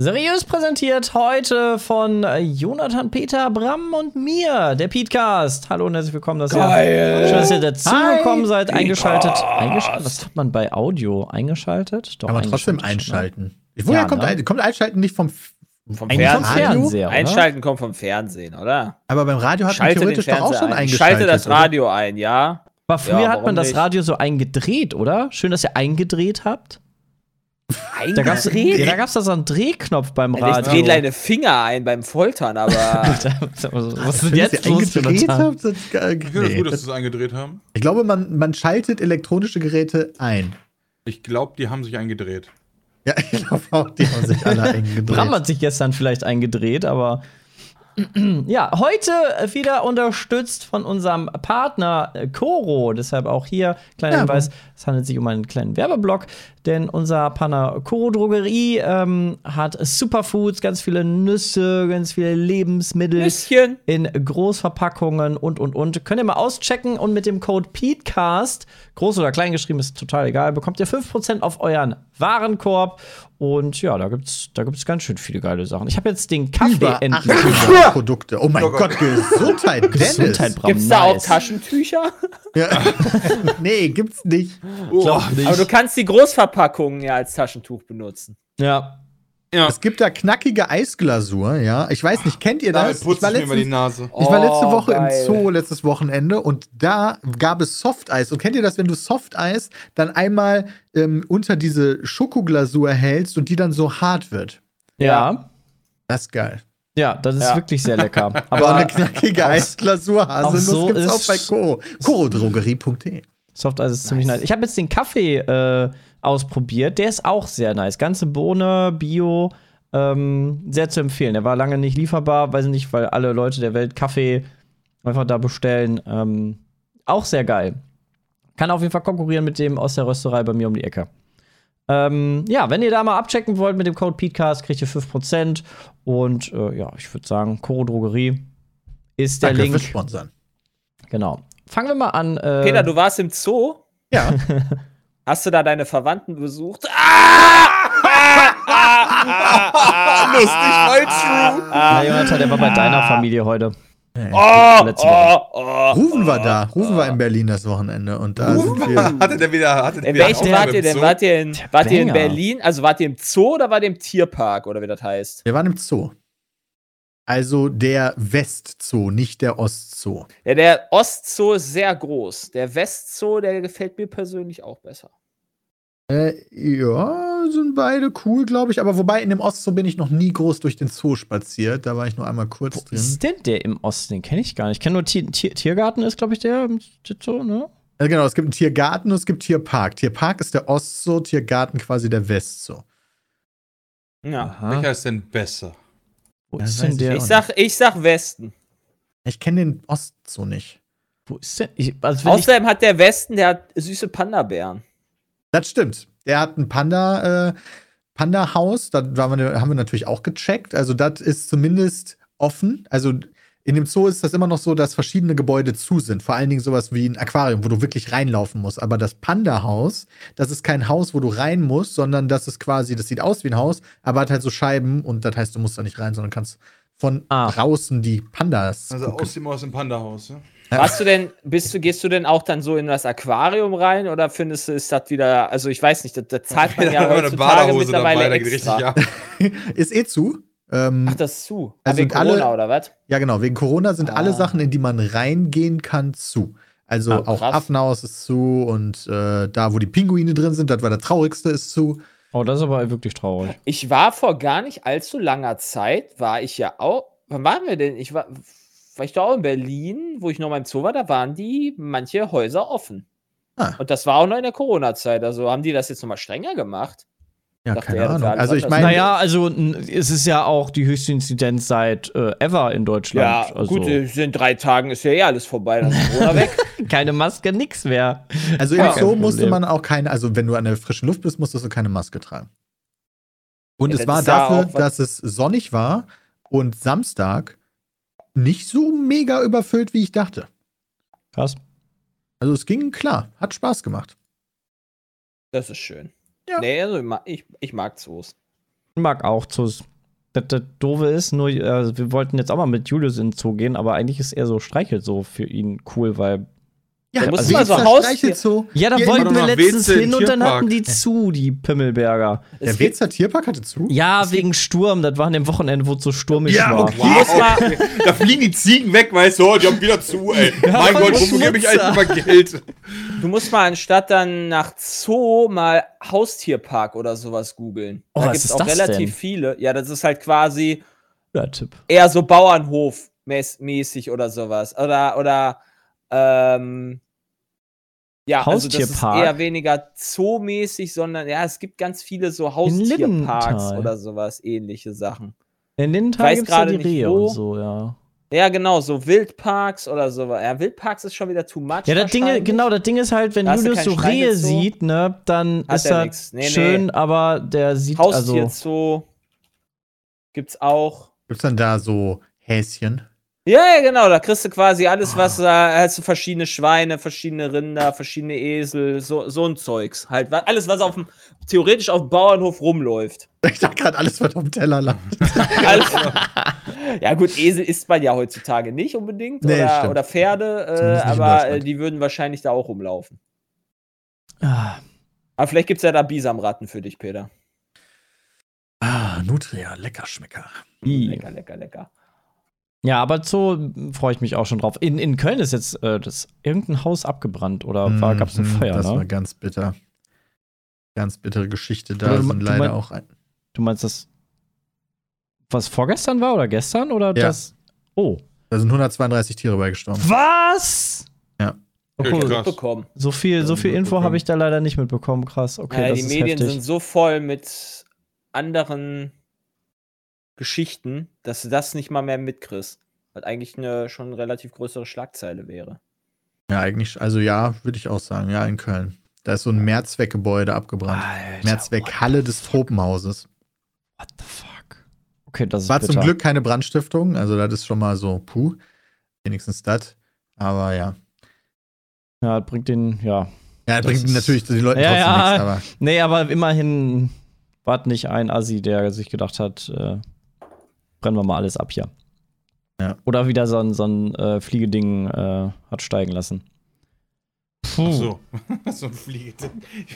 Seriös präsentiert heute von Jonathan Peter Bram und mir, der Petecast. Hallo und herzlich willkommen, dass Geil. ihr, schön, dass ihr dazugekommen seid, eingeschaltet. Eingeschaltet. Was hat man bei Audio? Eingeschaltet? Doch, Aber trotzdem eingeschaltet, einschalten. Woher Ja, kommt, ne? kommt Einschalten nicht vom. Vom Fernsehen. Fernseher, oder? Einschalten kommt vom Fernsehen, oder? Aber beim Radio hat man Schalte den theoretisch doch auch schon ein. eingeschaltet. Schalte das oder? Radio ein, ja. Aber früher Ja, hat man das? Radio so eingedreht, oder? Schön, dass ihr eingedreht habt. Da gab's, ja, Eingedreht? da gab's da so einen Drehknopf beim Ich Radio. drehe deine Finger ein beim Foltern, aber Was ist denn jetzt los, habt. Das, äh, Ich finde es nee. gut, dass sie es eingedreht haben. Ich glaube, man, man schaltet elektronische Geräte ein. Ich glaube, die haben sich eingedreht. Ja, ich glaube auch, die haben sich alle eingedreht. Bram hat sich gestern vielleicht eingedreht, aber ja, heute wieder unterstützt von unserem Partner äh, Coro. Deshalb auch hier kleiner Werbung. Hinweis: Es handelt sich um einen kleinen Werbeblock, denn unser Partner Coro Drogerie ähm, hat Superfoods, ganz viele Nüsse, ganz viele Lebensmittel Nüsschen. in Großverpackungen und und und. Könnt ihr mal auschecken und mit dem Code PETECAST, groß oder klein geschrieben, ist total egal, bekommt ihr 5% auf euren Warenkorb. Und ja, da gibt's, da gibt's ganz schön viele geile Sachen. Ich habe jetzt den Kaffee Über endlich. 800 Produkte. Oh mein Gott, Gesundheit, Dennis. Gesundheit, Bram. Gibt's da auch nice. Taschentücher? Ja. nee, gibt's nicht. Glaub nicht. Aber du kannst die Großverpackungen ja als Taschentuch benutzen. Ja. Ja, Es gibt da knackige Eisglasur, ja. Ich weiß nicht, kennt ihr das? war ich mir immer die letztens- Nase. Ich war letzte Oh, Woche geil. im Zoo, letztes Wochenende, und da gab es Softeis. Und kennt ihr das, wenn du Softeis dann einmal ähm, unter diese Schokoglasur hältst und die dann so hart wird? Ja. Das ist geil. Ja, das ist Ja. wirklich sehr lecker. Aber eine knackige Eisglasur Haselnuss so gibt's auch bei Co. Corodrogerie.de. Softeis ist ziemlich nice. Ich habe jetzt den Kaffee äh, ausprobiert. Der ist auch sehr nice. Ganze Bohne, Bio. Ähm, sehr zu empfehlen. Der war lange nicht lieferbar, weiß ich nicht, weil alle Leute der Welt Kaffee einfach da bestellen. Ähm, auch sehr geil. Kann auf jeden Fall konkurrieren mit dem aus der Rösterei bei mir um die Ecke. Ähm, ja, wenn ihr da mal abchecken wollt mit dem Code PETECAST, kriegt ihr 5%. Und äh, ja, ich würde sagen, Coro Drogerie ist der Danke Link. fürs Sponsern. Genau. Fangen wir mal an. Äh, Peter, du warst im Zoo? Ja. Hast du da deine Verwandten besucht? Ah! Lustig, mal true. Na, Jonathan, der war bei deiner Familie heute. Oh, Letzte oh, oh. Rufen war da. Rufen war in Berlin das Wochenende. Und da sind wir. Hatte der wieder. Hatte der In wieder welchem wart ihr denn? Wart ihr in, wart ihr in. Berlin? Also wart ihr im Zoo oder wart ihr im Tierpark oder wie das heißt? Wir waren im Zoo. Also der Westzoo, nicht der Ostzoo. Ja, der Ostzoo ist sehr groß. Der Westzoo, der gefällt mir persönlich auch besser. Äh, ja, sind beide cool, glaube ich. Aber wobei in dem Ostzoo bin ich noch nie groß durch den Zoo spaziert. Da war ich nur einmal kurz Wo drin. ist denn der im Osten? Den kenne ich gar nicht. Ich kenne nur Tier, Tier, Tiergarten, ist, glaube ich, der im Zoo, ne? Also genau, es gibt einen Tiergarten und es gibt Tierpark. Tierpark ist der Ostzoo, Tiergarten quasi der Westzoo. Ja. Aha. Welcher ist denn besser? Wo Das ist denn ich der? Ich sag, ich sag Westen. Ich kenne den Ostzoo nicht. Wo ist denn? Ich, also wenn ich, Außerdem hat der Westen, der hat süße Panda-Bären. Das stimmt. Der hat ein Panda, äh, Panda-Haus. Da haben wir natürlich auch gecheckt. Also, das ist zumindest offen. Also, in dem Zoo ist das immer noch so, dass verschiedene Gebäude zu sind. Vor allen Dingen sowas wie ein Aquarium, wo du wirklich reinlaufen musst. Aber das Panda-Haus, das ist kein Haus, wo du rein musst, sondern das ist quasi, das sieht aus wie ein Haus, aber hat halt so Scheiben und das heißt, du musst da nicht rein, sondern kannst von Ah. draußen die Pandas. Also gucken. aus dem, aus dem Panda-Haus. Ja? Warst du denn, bist du, gehst du denn auch dann so in das Aquarium rein oder findest du, ist das wieder, also ich weiß nicht, das, das zahlt man ja Da eine heutzutage dabei, mittlerweile da geht richtig extra. ab. ist eh zu. Ähm, Ach, das ist zu. Also Also wegen sind alle- Corona oder was? Ja, genau. Wegen Corona sind alle Ah. Sachen, in die man reingehen kann, zu. Also Ah, auch. Affenhaus ist zu und äh, da, wo die Pinguine drin sind, das war der traurigste, ist zu. oh, das ist aber wirklich traurig. Ich war vor gar nicht allzu langer Zeit, war ich ja auch, wann waren wir denn? Ich war, war ich da auch in Berlin, wo ich noch mal im Zoo war, da waren die manche Häuser offen. Ah. Und das war auch noch in der Corona-Zeit. Also haben die das jetzt noch mal strenger gemacht? Ja, Dachte keine er, Ahnung. Also ich meine, Naja, also es ist ja auch die höchste Inzidenz seit äh, ever in Deutschland. Ja, also, gut, äh, in drei Tagen ist ja eh alles vorbei, dann ist Corona weg. keine Maske, nix mehr. Also Ja, kein musste Problem. man auch keine, also wenn du an der frischen Luft bist, musstest du keine Maske tragen. Und Ja, es war ja dafür, was- dass es sonnig war und Samstag nicht so mega überfüllt, wie ich dachte. Krass. Also es ging klar, hat Spaß gemacht. Das ist schön. Ja. Nee, also ich mag, ich, ich mag Zoos. Ich mag auch Zoos. Das, das Doofe ist, nur, äh, wir wollten jetzt auch mal mit Julius in den Zoo gehen, aber eigentlich ist eher so Streichelt so für ihn cool, weil. Ja, Da musst du mal so so. Ja, da Hier wollten wir letztens hin und dann hatten die zu, die Pimmelberger. Der Wetzer Tierpark hatte zu? Ja, wegen Sturm. Das war an dem Wochenende, wo es so stürmisch Ja, war. okay. Musst mal, Da fliegen die Ziegen weg, weißt du, oh, die haben wieder zu, ey. mein voll Gott, wofür gebe ich eigentlich immer Geld? Du musst mal anstatt dann nach Zoo mal Haustierpark oder sowas googeln. Oh, da gibt es auch relativ denn? viele. Ja, das ist halt quasi Tipp. eher so Bauernhof mäßig oder sowas. Oder, oder, ähm, ja, also das ist Haustierpark? eher weniger Zoo-mäßig, sondern ja, es gibt ganz viele so Haustierparks Lindenthal. oder sowas, ähnliche Sachen. In Tagen gibt es ja gerade die Rehe und so, ja. Ja, genau, so Wildparks oder sowas. Ja, Wildparks ist schon wieder too much. Ja, das Ding, genau, das Ding ist halt, wenn Da Julius so Rehe Streichel-Zoo. sieht, ne, dann ist er das. Nee, nee. schön, aber der sieht also. Haustierzoo gibt's auch. Gibt's dann da so Häschen? Ja, ja, genau, da kriegst du quasi alles, was da hast du verschiedene Schweine, verschiedene Rinder, verschiedene Esel, so, so ein Zeugs. Halt, alles, was auf dem, theoretisch auf dem Bauernhof rumläuft. Ich dachte gerade, alles wird auf dem Teller landen. Alles, ja, gut, Esel isst man ja heutzutage nicht unbedingt. Nee, oder, oder Pferde, äh, aber äh, die würden wahrscheinlich da auch rumlaufen. Ah, Aber vielleicht gibt's ja da Bisamratten für dich, Peter. Ah, Nutria, Leckerschmecker. i. Lecker, lecker, lecker. Ja, aber so freue ich mich auch schon drauf. In, in Köln ist jetzt äh, das, irgendein Haus abgebrannt oder war, gab es eine Mhm, Feuer, Das war ne? ganz bitter. Ganz bittere Geschichte. Da du- sind du leider mein- auch ein. Du meinst das, was vorgestern war oder gestern oder Ja. das? Oh. Da sind 132 Tiere bei gestorben. Was? Ja. Bekommen. So viel, so viel Info habe ich da leider nicht mitbekommen. Krass. Okay, ja, das die ist Medien heftig. sind so voll mit anderen Geschichten, dass du das nicht mal mehr mitkriegst. Was eigentlich eine schon relativ größere Schlagzeile wäre. Ja, eigentlich, also ja, würde ich auch sagen. Ja, in Köln. Da ist so ein Mehrzweckgebäude abgebrannt. Alter, Mehrzweckhalle des Tropenhauses. What the fuck? Okay, das War zum. Glück keine Brandstiftung, also das ist schon mal so, puh, wenigstens das. Aber ja. Ja, das bringt den, ja. Ja, Das bringt natürlich die Leute Ja, trotzdem ja. nichts, aber Nee, aber immerhin war nicht ein Assi, der sich gedacht hat, äh, brennen wir mal alles ab hier. Ja. Oder wieder so ein, so ein äh, Fliegeding äh, hat steigen lassen. Puh. So. so ein Fliegeding.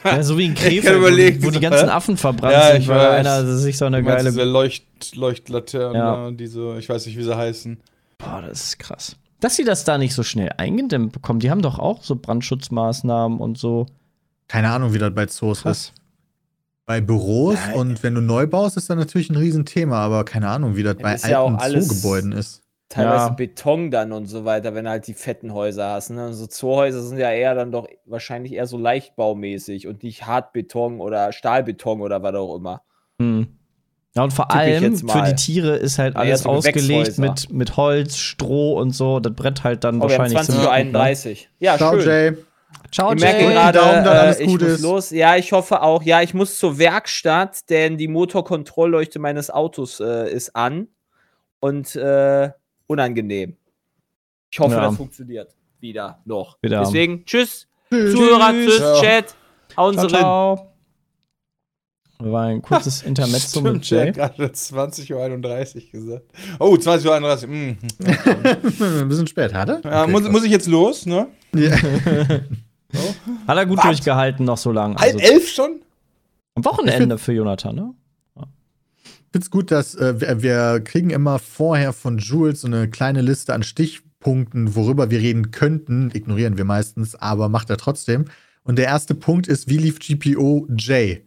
Ja, so wie in Ich kann Krefeld, überlegen, wo, wo die ganzen? Affen verbrannt Ja, sind, ich weil weiß. einer sich so eine Du meinst geile. diese Leucht, Leuchtlaternen, Ja. diese, ich weiß nicht, wie sie heißen. Boah, das ist krass. Dass sie das da nicht so schnell eingedämmt bekommen, die haben doch auch so Brandschutzmaßnahmen und so. keine Ahnung, wie das bei Zoos Krass. ist. Bei Büros Ja, und wenn du neu baust, ist das natürlich ein Riesenthema, aber keine Ahnung, wie das Ja, bei das ja alten alles- Zoogebäuden ist. Teilweise Ja. Beton dann und so weiter, wenn du halt die fetten Häuser hast. Ne? So Zoohäuser sind ja eher dann doch wahrscheinlich eher so leichtbaumäßig und nicht Hartbeton oder Stahlbeton oder was auch immer. Hm. Ja, und vor Tippe ich allem jetzt für die Tiere ist halt Ja, alles so ausgelegt mit, mit Holz, Stroh und so. Das brennt halt dann Oh, wir haben wahrscheinlich 20.31 Uhr. ziemlich Ja, Ciao, schön. Jay. ne? Ciao, Ich merke Jay. gerade, dass alles äh, ich gut muss ist. los. Ja, ich hoffe auch. Ja, ich muss zur Werkstatt, denn die Motorkontrollleuchte meines Autos äh, ist an und äh, unangenehm. Ich hoffe, Ja. das funktioniert wieder noch. Wieder. Deswegen, tschüss, Tschüss. Zuhörer, tschüss, Ciao. Chat, hauen Ciao, Sie rein. ciao. War ein kurzes Intermezzo mit Stimmt, Jack Jay. gerade 20.31 Uhr gesagt. Oh, 20.31 Uhr. Mm. Ein bisschen spät, hat er? Ja, Okay, muss, muss ich jetzt los, ne? Ja. Hat er gut Was? durchgehalten noch so lange. Halb Also, elf schon? am Wochenende für Jonathan, ne? Ich finde es gut, dass äh, wir, wir kriegen immer vorher von Jules so eine kleine Liste an Stichpunkten, worüber wir reden könnten. Ignorieren wir meistens, aber macht er trotzdem. Und der erste Punkt ist, wie lief GPO Jay?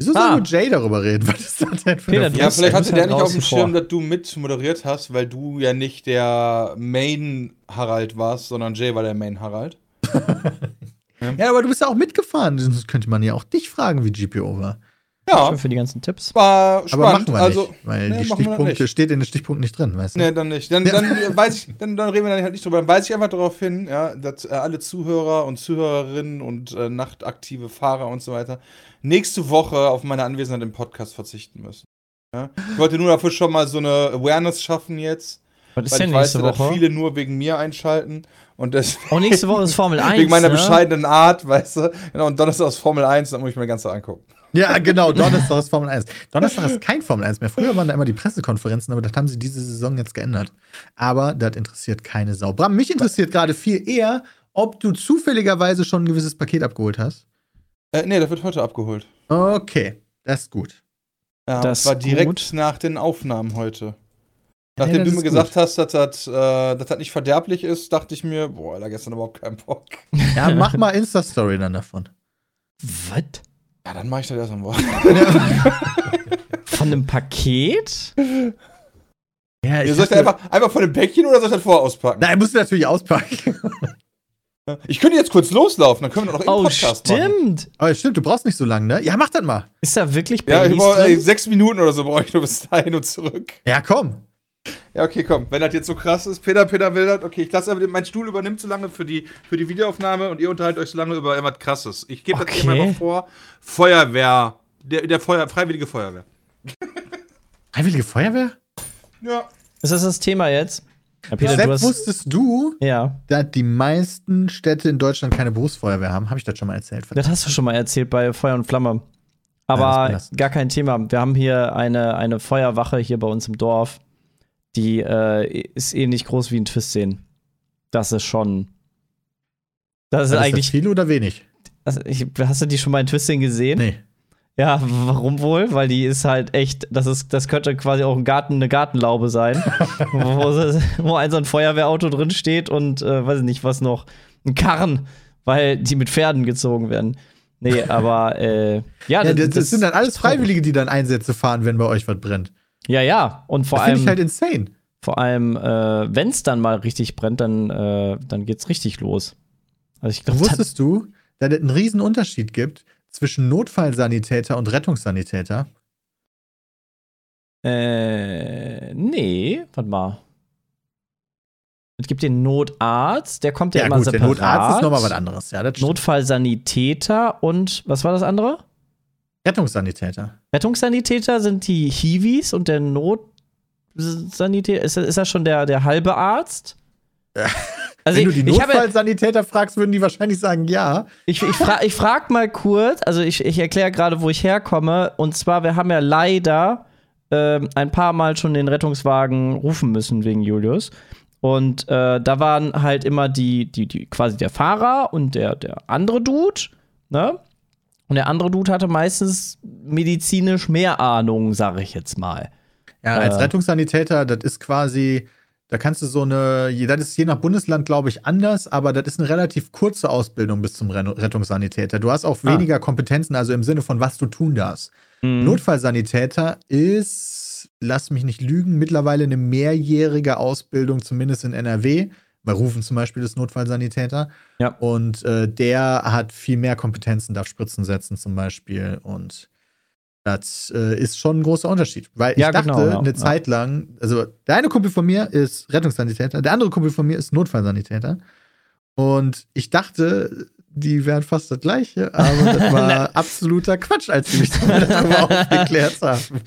Wieso soll Ah. nur Jay darüber reden? Was ist das denn für Peter, eine du Ja, vielleicht hatte der nicht auf dem. Schirm, dass du mit moderiert hast, weil du ja nicht der Main Harald warst, sondern Jay war der Main Harald. Ja, aber du bist ja auch mitgefahren. Sonst könnte man ja auch dich fragen, wie GPO war. Ja. Dankeschön für die ganzen Tipps. War Aber spannend. machen wir also, nicht, weil nee, die Stichpunkte steht in den Stichpunkten nicht drin, weißt du? Nee, dann nicht. Dann, dann weiß ich, dann, dann reden wir dann halt nicht drüber. Dann weise ich einfach darauf hin, ja, dass äh, alle Zuhörer und Zuhörerinnen und äh, nachtaktive Fahrer und so weiter nächste Woche auf meine Anwesenheit im Podcast verzichten müssen. Ja? Ich wollte nur dafür schon mal so eine Awareness schaffen jetzt, Was ist weil denn ich weiß, nächste dass Woche? viele nur wegen mir einschalten und das Oh, nächste Woche ist Formel 1. wegen meiner ne? bescheidenen Art, weißt du. Genau, und Donnerstag ist Formel 1, dann muss ich mir ganz angucken. Ja, genau, Donnerstag ist Formel 1. Donnerstag ist kein Formel 1 mehr. Früher waren da immer die Pressekonferenzen, aber das haben sie diese Saison jetzt geändert. Aber das interessiert keine Sau. Bram, mich interessiert gerade viel eher, ob du zufälligerweise schon ein gewisses Paket abgeholt hast. Äh, nee, das wird heute abgeholt. Okay, das ist gut. Ja, Das war direkt gut. nach den Aufnahmen heute. Nachdem das du mir gesagt hast, dass das, äh, dass das nicht verderblich ist, dachte ich mir, boah, da gestern überhaupt keinen Bock. Ja, mach mal Insta-Story dann davon. Was? Ja, dann mache ich das erst am Wochenende. Von einem Paket? Ja, Ihr soll ich das einfach, einfach von dem Päckchen oder soll ich das vorher auspacken? Nein, musst du natürlich auspacken. Ich könnte jetzt kurz loslaufen, dann können wir doch noch Oh, Podcast machen. stimmt. Aber stimmt, du brauchst nicht so lange, ne? Ja, mach das mal. Ist da wirklich Ja, ich Baileys brauch, ey, sechs Minuten oder so brauche ich nur bis dahin und zurück. Ja, komm. Ja, okay, komm. Wenn das jetzt so krass ist, Peter, Peter will das. Okay, ich lasse einfach, den- mein Stuhl übernimmt so lange für die, für die Videoaufnahme und ihr unterhaltet euch so lange über irgendwas krasses. Ich gebe das Okay. immer mal vor. Feuerwehr. Der, der Feuer, Freiwillige Feuerwehr. Freiwillige Feuerwehr? Ja. Ist das das Thema jetzt? Ja, Peter, Sepp, du hast. wusstest du, Ja, dass die meisten Städte in Deutschland keine Berufsfeuerwehr haben? Habe ich das schon mal erzählt? das hast du schon mal erzählt bei Feuer und Flamme. Ja, das Aber belastend. gar kein Thema. Wir haben hier eine, eine Feuerwache hier bei uns im Dorf. Die äh, ist ähnlich groß wie ein Twistseen. Das ist schon. Das ist Ist das eigentlich. viel oder wenig? Also ich, hast du die schon mal in Twisting gesehen? Nee. Ja, warum wohl? Weil die ist halt echt, das ist, das könnte quasi auch ein Garten, eine Gartenlaube sein, wo, wo ein so ein Feuerwehrauto drin steht und äh, weiß ich nicht, was noch, ein Karren, weil die mit Pferden gezogen werden. Nee, aber äh, ja, Ja, das, das sind dann alles Freiwillige, die dann Einsätze fahren, wenn bei euch was brennt. Ja, ja. Und vor Das finde allem, ich halt insane. vor allem, äh, wenn es dann mal richtig brennt, dann, äh, dann geht's richtig los. Also ich glaube, Wusstest du, dass es einen riesen Unterschied gibt zwischen Notfallsanitäter und Rettungssanitäter? Äh, nee, warte mal. Es gibt den Notarzt, der kommt ja, immer gut, separat. der Notarzt ist nochmal was anderes. Ja, das. Notfallsanitäter und was war das andere? Rettungssanitäter. Rettungssanitäter sind die Hiwis und der Notsanitäter, ist, ist das schon der, der halbe Arzt? Also Wenn du die ich, ich, habe, Notfallsanitäter fragst, würden die wahrscheinlich sagen, ja. ich, ich, fra ich frag mal kurz, also ich, ich erkläre gerade, wo ich herkomme. Und zwar, wir haben ja leider ähm, ein paar Mal schon den Rettungswagen rufen müssen wegen Julius. Und äh, da waren halt immer die, die, die, quasi der Fahrer und der, der andere Dude, ne? Und der andere Dude hatte meistens medizinisch mehr Ahnung, sage ich jetzt mal. Ja, als Äh. Rettungssanitäter, das ist quasi, da kannst du so eine, das ist je nach Bundesland, glaube ich, anders, aber das ist eine relativ kurze Ausbildung bis zum Rettungssanitäter. Du hast auch Ah. weniger Kompetenzen, also im Sinne von, was du tun darfst. Mhm. Notfallsanitäter ist, lass mich nicht lügen, mittlerweile eine mehrjährige Ausbildung, zumindest in NRW. Bei Rufen zum Beispiel ist Notfallsanitäter. Ja. Und äh, der hat viel mehr Kompetenzen, darf Spritzen setzen zum Beispiel. Und das äh, ist schon ein großer Unterschied. Weil ich Ja, dachte genau, ja. eine. Zeit lang, also der eine Kumpel von mir ist Rettungssanitäter, der andere Kumpel von mir ist Notfallsanitäter. Und ich dachte, die wären fast das gleiche, aber das war absoluter Quatsch, als sie mich darüber aufgeklärt haben.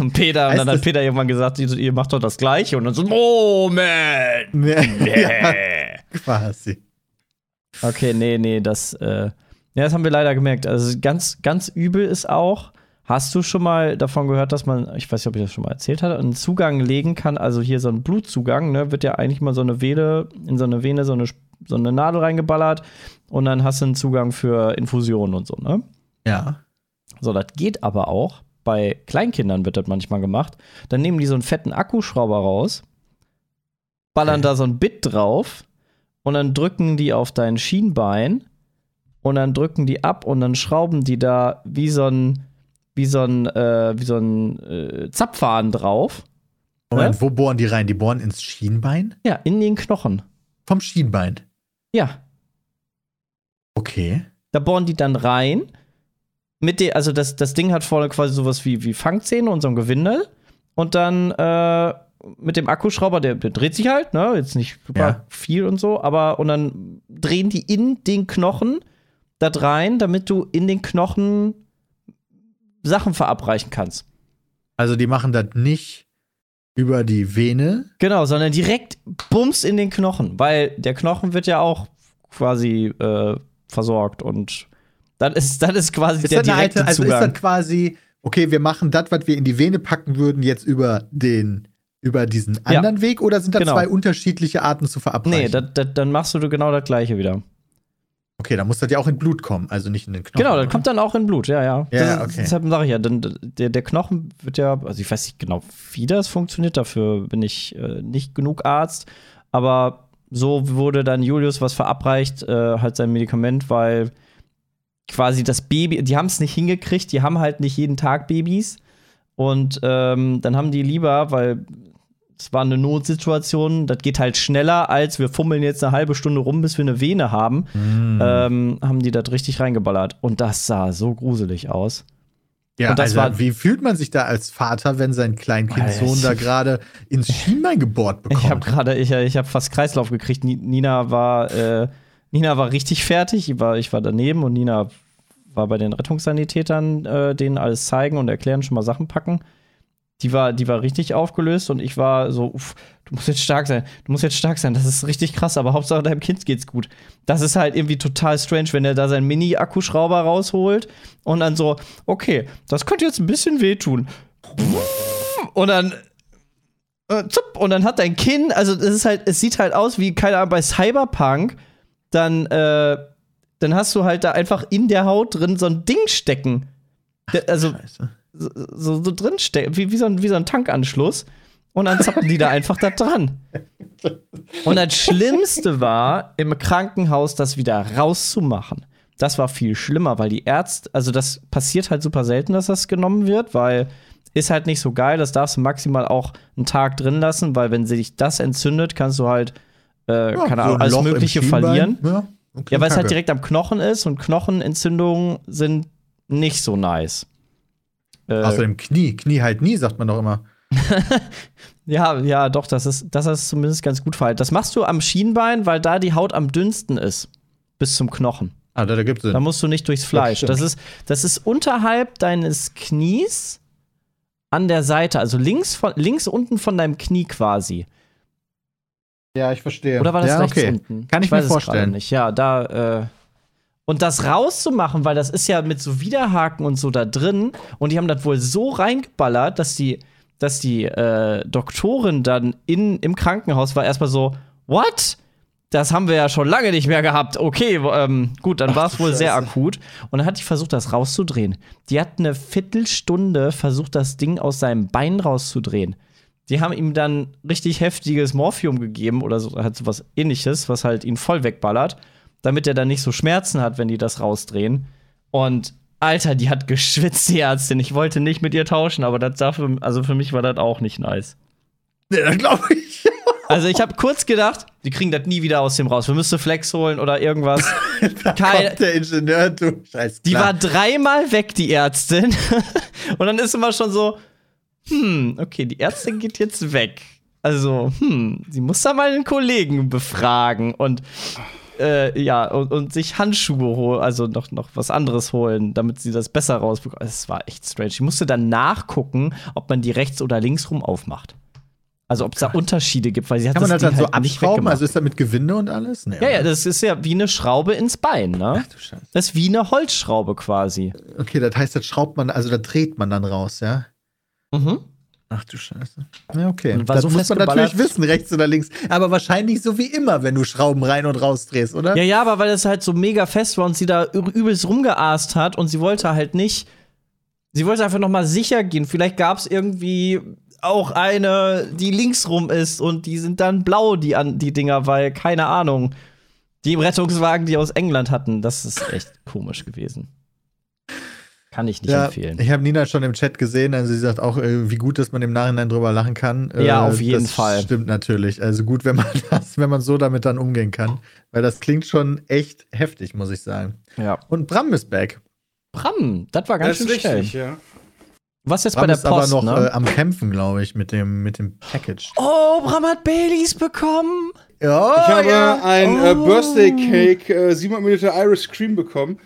Und Peter, und dann hat Peter irgendwann gesagt, ihr, macht doch das Gleiche. Und dann so, Moment! ja, quasi. Okay, nee, nee, das, äh, ja, das haben wir leider gemerkt. Also ganz, ganz übel ist auch, hast du schon mal davon gehört, dass man, ich weiß nicht, ob ich das schon mal erzählt hatte, einen Zugang legen kann, also hier so ein Blutzugang, ne, wird ja eigentlich mal so eine Vene, in so eine Vene so eine, so eine Nadel reingeballert und dann hast du einen Zugang für Infusionen und so, ne? Ja. So, das geht aber auch. Bei Kleinkindern wird das manchmal gemacht. Dann nehmen die so einen fetten Akkuschrauber raus, ballern Okay. da so ein Bit drauf und dann drücken die auf dein Schienbein und dann drücken die ab und dann schrauben die da wie so ein wie so ein äh, wie so ein äh, Zapfhahn drauf. Moment, Ja? wo bohren die rein? Die bohren ins Schienbein? Ja, in den Knochen. Vom Schienbein. Ja, Okay. da bohren die dann rein mit der, also das, das Ding hat vorne quasi sowas wie, wie Fangzähne und so ein Gewinde. Und dann äh, mit dem Akkuschrauber, der, der dreht sich halt, ne? Jetzt nicht super Ja. viel und so, aber und dann drehen die in den Knochen da rein, damit du in den Knochen Sachen verabreichen kannst. Also die machen das nicht über die Vene. Genau, sondern direkt bums in den Knochen, weil der Knochen wird ja auch quasi äh, versorgt und dann ist, dann ist quasi Ist der direkte alte, also ist Zugang. das quasi, okay, wir machen das, was wir in die Vene packen würden, jetzt über den, über diesen Ja. anderen Weg oder sind das Genau. zwei unterschiedliche Arten zu verabreichen? nee, das, das, dann machst du genau das gleiche wieder. okay, dann muss das ja auch in Blut kommen, also nicht in den Knochen. Genau, das oder? kommt dann auch in Blut, ja, ja. Ja, das, okay. Deshalb sage ich ja, dann, der, der Knochen wird ja, also ich weiß nicht genau, wie das funktioniert, dafür bin ich äh, nicht genug Arzt, aber so wurde dann Julius was verabreicht, äh, halt sein Medikament, weil quasi das Baby, die haben es nicht hingekriegt, die haben halt nicht jeden Tag Babys und ähm, dann haben die lieber, weil es war eine Notsituation, das geht halt schneller, als wir fummeln jetzt eine halbe Stunde rum, bis wir eine Vene haben Mm. ähm, haben die das richtig reingeballert. Und das sah so gruselig aus. Ja, und das also, war- wie fühlt man sich da als Vater, wenn sein Kleinkindsohn da gerade ins Schienbein gebohrt bekommt? Ich habe gerade, ich, ich habe fast Kreislauf gekriegt. Ni- Nina war, äh, Nina war richtig fertig. Ich war, ich war daneben und Nina war bei den Rettungssanitätern, äh, denen alles zeigen und erklären, schon mal Sachen packen. Die war, die war richtig aufgelöst und ich war so, uff, du musst jetzt stark sein, du musst jetzt stark sein, das ist richtig krass, aber Hauptsache deinem Kind geht's gut. Das ist halt irgendwie total strange, wenn er da seinen Mini-Akkuschrauber rausholt und dann so, okay, das könnte jetzt ein bisschen wehtun. Und dann äh, und dann hat dein Kinn, also das ist halt, es sieht halt aus wie, keine Ahnung, bei Cyberpunk, dann, äh, dann hast du halt da einfach in der Haut drin so ein Ding stecken. Der- Also Scheiße. So, so, so drin stecken, wie, wie, so ein, wie so ein Tankanschluss. Und dann zappen die da einfach da dran. Und das Schlimmste war, im Krankenhaus das wieder rauszumachen. Das war viel schlimmer, weil die Ärzte, also das passiert halt super selten, dass das genommen wird, weil ist halt nicht so geil. Das darfst du maximal auch einen Tag drin lassen, weil wenn sich das entzündet, kannst du halt, äh, Ja, keine so Ahnung, ein alles Loch Mögliche verlieren. Ja, okay, Ja, weil es halt direkt am Knochen ist und Knochenentzündungen sind nicht so nice. Äh, Außerdem Knie. Knie halt nie, sagt man doch immer. ja, ja, doch, das ist, das ist zumindest ganz gut verhalten. Das machst du am Schienbein, weil da die Haut am dünnsten ist. Bis zum Knochen. Ah, da, da gibt es Da musst du nicht durchs Fleisch. stimmt. Das ist, das ist unterhalb deines Knies an der Seite, also links, von, links unten von deinem Knie quasi. Ja, ich verstehe. Oder war das ja, rechts okay. unten? Kann ich mir weiß es vorstellen. Nicht. Ja, da. Äh und das rauszumachen, weil das ist ja mit so Widerhaken und so da drin. Und die haben das wohl so reingeballert, dass die, dass die äh, Doktorin dann in, im Krankenhaus war erstmal so, what? Das haben wir ja schon lange nicht mehr gehabt. Okay, ähm, gut, dann war es wohl sehr akut. Und dann hat die versucht, das rauszudrehen. Die hat eine Viertelstunde versucht, das Ding aus seinem Bein rauszudrehen. Die haben ihm dann richtig heftiges Morphium gegeben oder so, halt so was ähnliches, was halt ihn voll wegballert, damit er dann nicht so Schmerzen hat, wenn die das rausdrehen. Und Alter, die hat geschwitzt, die Ärztin. Ich wollte nicht mit ihr tauschen, aber das dafür, also für mich war das auch nicht nice. Nee, das glaube ich. Also ich habe kurz gedacht, die kriegen das nie wieder aus dem raus. Wir müssen Flex holen oder irgendwas. Keine, Kommt der Ingenieur, du Scheiß. die war dreimal weg, die Ärztin. Und dann ist immer schon so, hm, okay, die Ärztin geht jetzt weg. Also, hm, sie muss da mal einen Kollegen befragen und äh, ja, und, und sich Handschuhe holen, also noch, noch was anderes holen, damit sie das besser rausbekommt. Es war echt strange. Ich musste dann nachgucken, ob man die rechts oder links rum aufmacht. Also, ob es da Unterschiede gibt, weil sie hat Kann man das das dann so halt nicht abschrauben? Also ist da mit Gewinde und alles? Nee, ja, ja, das ist ja wie eine Schraube ins Bein, ne? Ach du Scheiße. Das ist wie eine Holzschraube quasi. Okay, das heißt, das schraubt man, also da dreht man dann raus, ja? Mhm. Ach du Scheiße. Ja, okay. Und war Das so muss man natürlich wissen, rechts oder links. Aber wahrscheinlich so wie immer, wenn du Schrauben rein und rausdrehst, oder? Ja, ja, aber weil es halt so mega fest war und sie da übelst rumgeast hat und sie wollte halt nicht. Sie wollte einfach noch mal sicher gehen. Vielleicht gab es irgendwie auch eine, die links rum ist und die sind dann blau, die, an, die Dinger, weil, keine Ahnung. Die im Rettungswagen, die aus England hatten, das ist echt komisch gewesen. Kann ich nicht Ja, empfehlen. ich habe Nina schon im Chat gesehen, also sie sagt auch, äh, wie gut, dass man im Nachhinein drüber lachen kann. Ja, Äh, auf jeden das Fall. Stimmt natürlich. Also gut, wenn man das, wenn man so damit dann umgehen kann. Weil das klingt schon echt heftig, muss ich sagen. Ja. Und Bram ist back. Bram, das war ganz Das schön ist richtig, schnell. ja. Was jetzt Bram bei der ist aber Post, noch ne? äh, am Kämpfen, glaube ich, mit dem, mit dem Package. oh, Bram hat Baileys bekommen. Ja, Ich habe ein äh, Oh. Birthday Cake äh, 700 ml Irish Cream bekommen.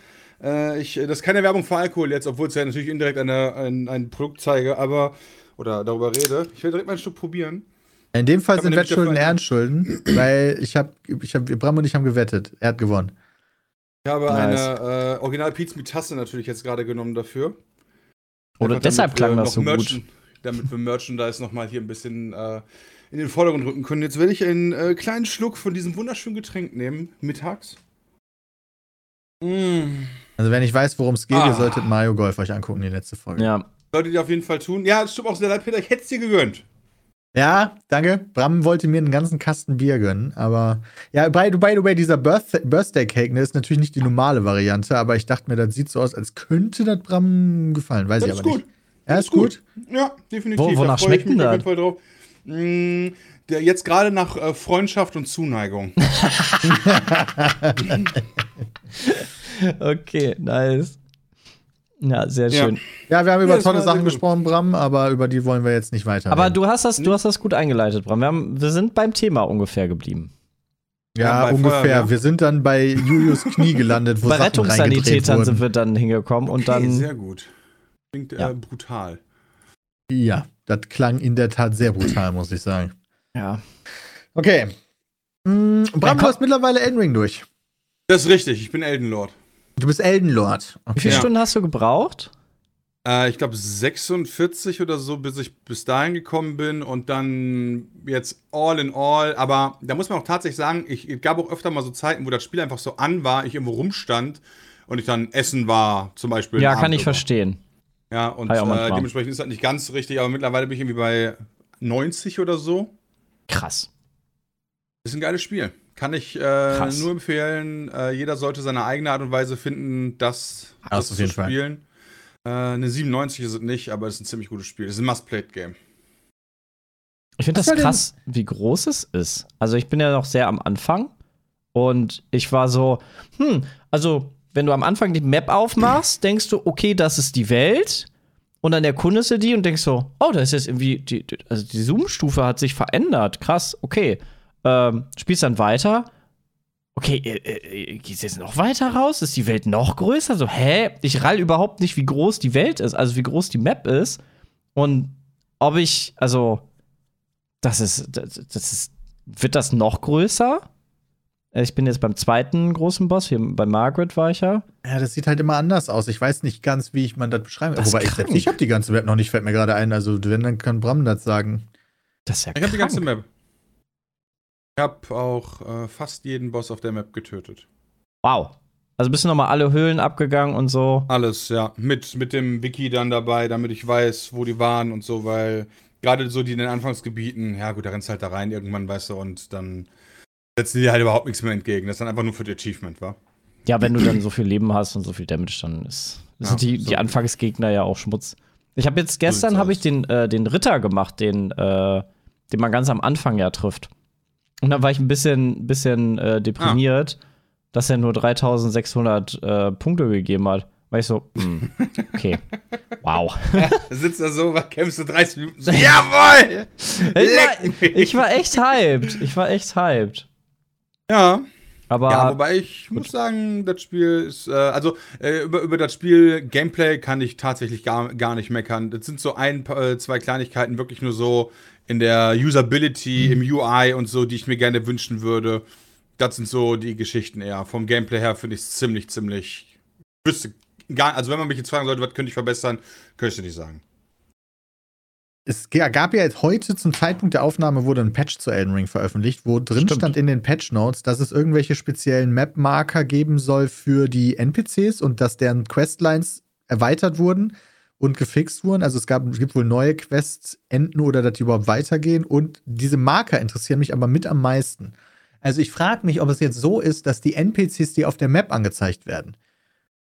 Äh, ich, das ist keine Werbung für Alkohol jetzt, obwohl es ja natürlich indirekt eine, ein, ein Produkt zeige, aber oder darüber rede. Ich werde direkt mal ein Stück probieren. In dem Fall sind Wettschulden Ehrenschulden, weil ich habe, ich hab, Bram und ich haben gewettet. Er hat gewonnen. Ich habe Nice. eine äh, Original Pizza mit Tasse natürlich jetzt gerade genommen dafür. Oder Einfach, deshalb klang das so noch gut. Damit wir Merchandise nochmal hier ein bisschen äh, in den Vordergrund rücken können. Jetzt werde ich einen äh, kleinen Schluck von diesem wunderschönen Getränk nehmen, mittags. Mm. Also wenn ich weiß, worum es geht, Ah. ihr solltet Mario Golf euch angucken, die letzte Folge. Ja. Solltet ihr auf jeden Fall tun. Ja, es stimmt auch sehr leid, Peter. Ich hätte es dir gegönnt. Ja, danke. Bram wollte mir einen ganzen Kasten Bier gönnen, aber ja, by, by the way, dieser Birth Birthday Cake ne, ist natürlich nicht die normale Variante, aber ich dachte mir, das sieht so aus, als könnte das Bram gefallen. Weiß Das ich aber gut. nicht. Ja, ist gut. Ja, definitiv. Wo- wonach da schmeckt mich denn auf das? jeden Fall drauf. Mm, der jetzt gerade nach äh, Freundschaft und Zuneigung. Okay, nice. Ja, sehr Ja. schön. Ja, wir haben Ja, über das tolle Sachen gesprochen, Bram, aber über die wollen wir jetzt nicht weiter. Aber du hast das, du hast das gut eingeleitet, Bram. Wir, haben, wir sind beim Thema ungefähr geblieben. ja, Ja, ungefähr. Feuerwehr. Wir sind dann bei Julius Knie gelandet, wo Bei Sachen Rettungssanitätern sind wir dann hingekommen und Okay, dann. sehr gut. Klingt Ja. äh, brutal. Ja, das klang in der Tat sehr brutal, muss ich sagen. Ja. Okay. Mm, Bram, Ja, du hast mittlerweile Elden Ring durch. Das ist richtig, ich bin Elden Lord. Du bist Elden Lord. Wie viele Ja. Stunden hast du gebraucht? Äh, ich glaube 46 oder so, bis ich bis dahin gekommen bin und dann jetzt all in all. Aber da muss man auch tatsächlich sagen, ich, es gab auch öfter mal so Zeiten, wo das Spiel einfach so an war, ich irgendwo rumstand und ich dann essen war, zum Beispiel. Ja, kann Abend ich über. verstehen. Ja, und äh, dementsprechend ist das nicht ganz richtig, aber mittlerweile bin ich irgendwie bei 90 oder so. Krass. Ist ein geiles Spiel. Kann ich äh, Krass. nur empfehlen. Äh, jeder sollte seine eigene Art und Weise finden, das, Das zu spielen. Äh, eine 97 ist es nicht, aber es ist ein ziemlich gutes Spiel. Es ist ein Must-Played-Game. Ich finde das war denn- krass, wie groß es ist. Also ich bin ja noch sehr am Anfang und ich war so, hm, also wenn du am Anfang die Map aufmachst, denkst du, okay, das ist die Welt und dann erkundest du die und denkst so, oh, da ist jetzt irgendwie, die, die- also die Zoom-Stufe hat sich verändert, krass, okay. Ähm, spielst dann weiter. Okay, äh, äh, geht's jetzt noch weiter raus? Ist die Welt noch größer? So, hä? Ich rall überhaupt nicht, wie groß die Welt ist, also wie groß die Map ist. Und ob ich, also, das ist, das, das ist, wird das noch größer? Ich bin jetzt beim zweiten großen Boss, hier bei Margaret war ich ja. Ja, das sieht halt immer anders aus. Ich weiß nicht ganz, wie ich man das beschreiben Das ist Wobei ich krank. selbst, ich habe die ganze Map noch nicht, fällt mir gerade ein. Also, wenn, dann kann Bram das sagen. Das ist ja Ich habe die ganze. Map. Ich habe auch äh, fast jeden Boss auf der Map getötet. Wow. Also bist du nochmal alle Höhlen abgegangen und so. Alles, ja. Mit, mit dem Wiki dann dabei, damit ich weiß, wo die waren und so, weil gerade so die in den Anfangsgebieten, ja gut, da rennst du halt da rein irgendwann, weißt du, und dann setzen die halt überhaupt nichts mehr entgegen. Das ist dann einfach nur für die Achievement, wa? Ja, wenn du dann so viel Leben hast und so viel Damage, dann ist, Ja, sind die, so. die Anfangsgegner ja auch Schmutz. Ich habe jetzt gestern habe ich den, äh, den Ritter gemacht, den, äh, den man ganz am Anfang ja trifft. Und dann war ich ein bisschen, bisschen äh, deprimiert, dass er nur 3600 äh, Punkte gegeben hat. Weil ich so, hm, okay, wow. Da sitzt da so, kämpfst du 30 Minuten so, jawoll! Ich war, ich war echt hyped. Ich war echt hyped. Ja, Aber ja, wobei ich muss sagen, das Spiel ist, äh, also äh, über, über das Spiel Gameplay kann ich tatsächlich gar, gar nicht meckern. Das sind so ein, äh, zwei Kleinigkeiten, wirklich nur so in der Usability, im UI und so, die ich mir gerne wünschen würde. Das sind so die Geschichten eher. Vom Gameplay her finde ich es ziemlich, ziemlich. Ich wüsste gar, also wenn man mich jetzt fragen sollte, was könnte ich verbessern, könnte ich dir nicht sagen. Es gab ja jetzt heute zum Zeitpunkt der Aufnahme wurde ein Patch zu Elden Ring veröffentlicht, wo drin Stimmt. stand in den Patch Notes, dass es irgendwelche speziellen Map-Marker geben soll für die NPCs und dass deren Questlines erweitert wurden und gefixt wurden. Also es, gab, es gibt wohl neue Quests enden oder dass die überhaupt weitergehen. Und diese Marker interessieren mich aber mit am meisten. Also ich frage mich, ob es jetzt so ist, dass die NPCs, die auf der Map angezeigt werden,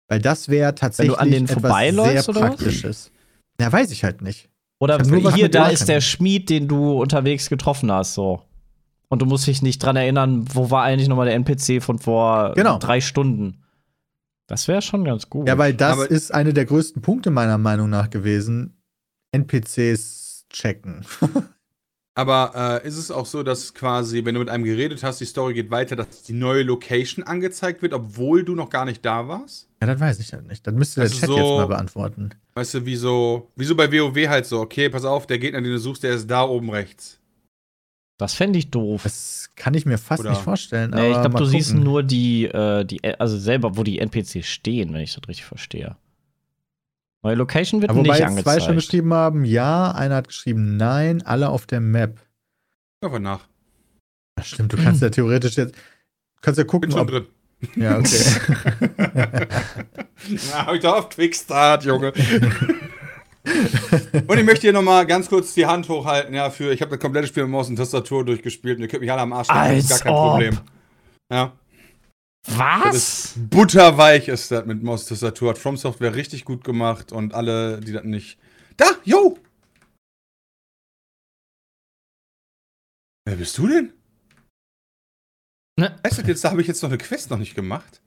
weil das wäre tatsächlich an denen etwas sehr? Praktisches. Ja, weiß ich halt nicht. Oder nur hier, da ist der Schmied, den du unterwegs getroffen hast, so. Und du musst dich nicht dran erinnern, wo war eigentlich nochmal der NPC von vor Genau. drei Stunden. Das wäre schon ganz gut. Ja, weil das Aber- ist eine der größten Punkte meiner Meinung nach gewesen. NPCs checken. Aber äh, ist es auch so, dass quasi, wenn du mit einem geredet hast, die Story geht weiter, dass die neue Location angezeigt wird, obwohl du noch gar nicht da warst? ja, das weiß ich halt nicht. Das müsste der Also Chat so- jetzt mal beantworten. Weißt du, wie so, wie so bei WoW halt so, okay, pass auf, der Gegner, den du suchst, der ist da oben rechts. Das fände ich doof. Das kann ich mir fast Oder- nicht vorstellen. Nee, ich aber glaube, du siehst gucken. nur die, äh, die, also selber, wo die NPCs stehen, wenn ich das richtig verstehe. Neue Location wird Aber wobei nicht jetzt zwei schon angezeigt. geschrieben haben, ja, einer hat geschrieben nein, alle auf der Map. Einfach nach. Das stimmt, du kannst ja theoretisch jetzt. Kannst ja Bin gucken, schon ob. drin. Ja, okay. Na, hab ich doch auf Quickstart, Junge. und ich möchte hier nochmal ganz kurz die Hand hochhalten, ja, für, ich habe das komplette Spiel mit Maus und Tastatur durchgespielt und ihr könnt mich alle am Arsch das ist gar kein ob. Problem. Ja. Das Was? ist butterweich ist das mit Maus und Tastatur. Hat From Software richtig gut gemacht und alle, die das nicht. Da, yo! Wer bist du denn? Ne? Weißt du, jetzt da habe ich jetzt noch eine Quest noch nicht gemacht.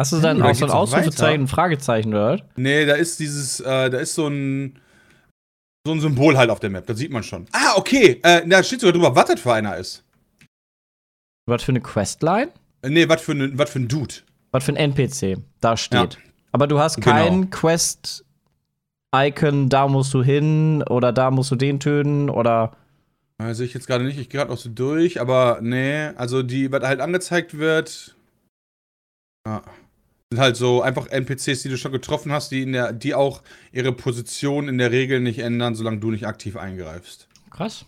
Hast du dann Ja, da auch so ein Ausrufezeichen, ein Fragezeichen, oder? was? Nee, da ist dieses, äh, da ist so ein, so ein Symbol halt auf der Map, das sieht man schon. Ah, okay, äh, da steht sogar drüber, was das für einer ist. Was für eine Questline? Äh, nee, was für, ne, was für ein Dude. Was für ein NPC da steht. Ja. Aber du hast Genau. kein Quest-Icon, da musst du hin oder da musst du den töten oder. Sehe ich jetzt gerade nicht, ich gehe gerade noch so durch, aber nee, also die, was halt angezeigt wird, ja, sind halt so einfach NPCs, die du schon getroffen hast, die, in der, die auch ihre Position in der Regel nicht ändern, solange du nicht aktiv eingreifst. Krass.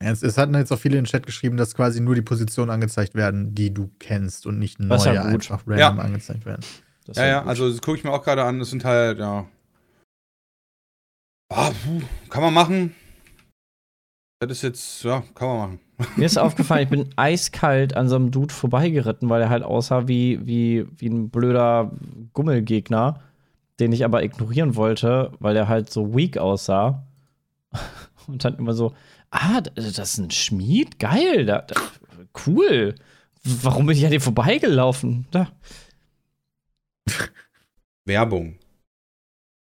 Ja, es, es hatten jetzt auch viele in den Chat geschrieben, dass quasi nur die Positionen angezeigt werden, die du kennst und nicht neue ja einfach random Ja. angezeigt werden. Das Ja, ja, gut. also das gucke ich mir auch gerade an, das sind halt, ja. Ah, puh, kann man machen. Das ist jetzt, ja, kann man machen. Mir ist aufgefallen, ich bin eiskalt an so einem Dude vorbeigeritten, weil er halt aussah wie, wie, wie ein blöder Gummelgegner, den ich aber ignorieren wollte, weil er halt so weak aussah. Und dann immer so, ah, das ist ein Schmied? Geil, da, da, cool. Warum bin ich an dir vorbeigelaufen? Da. Werbung.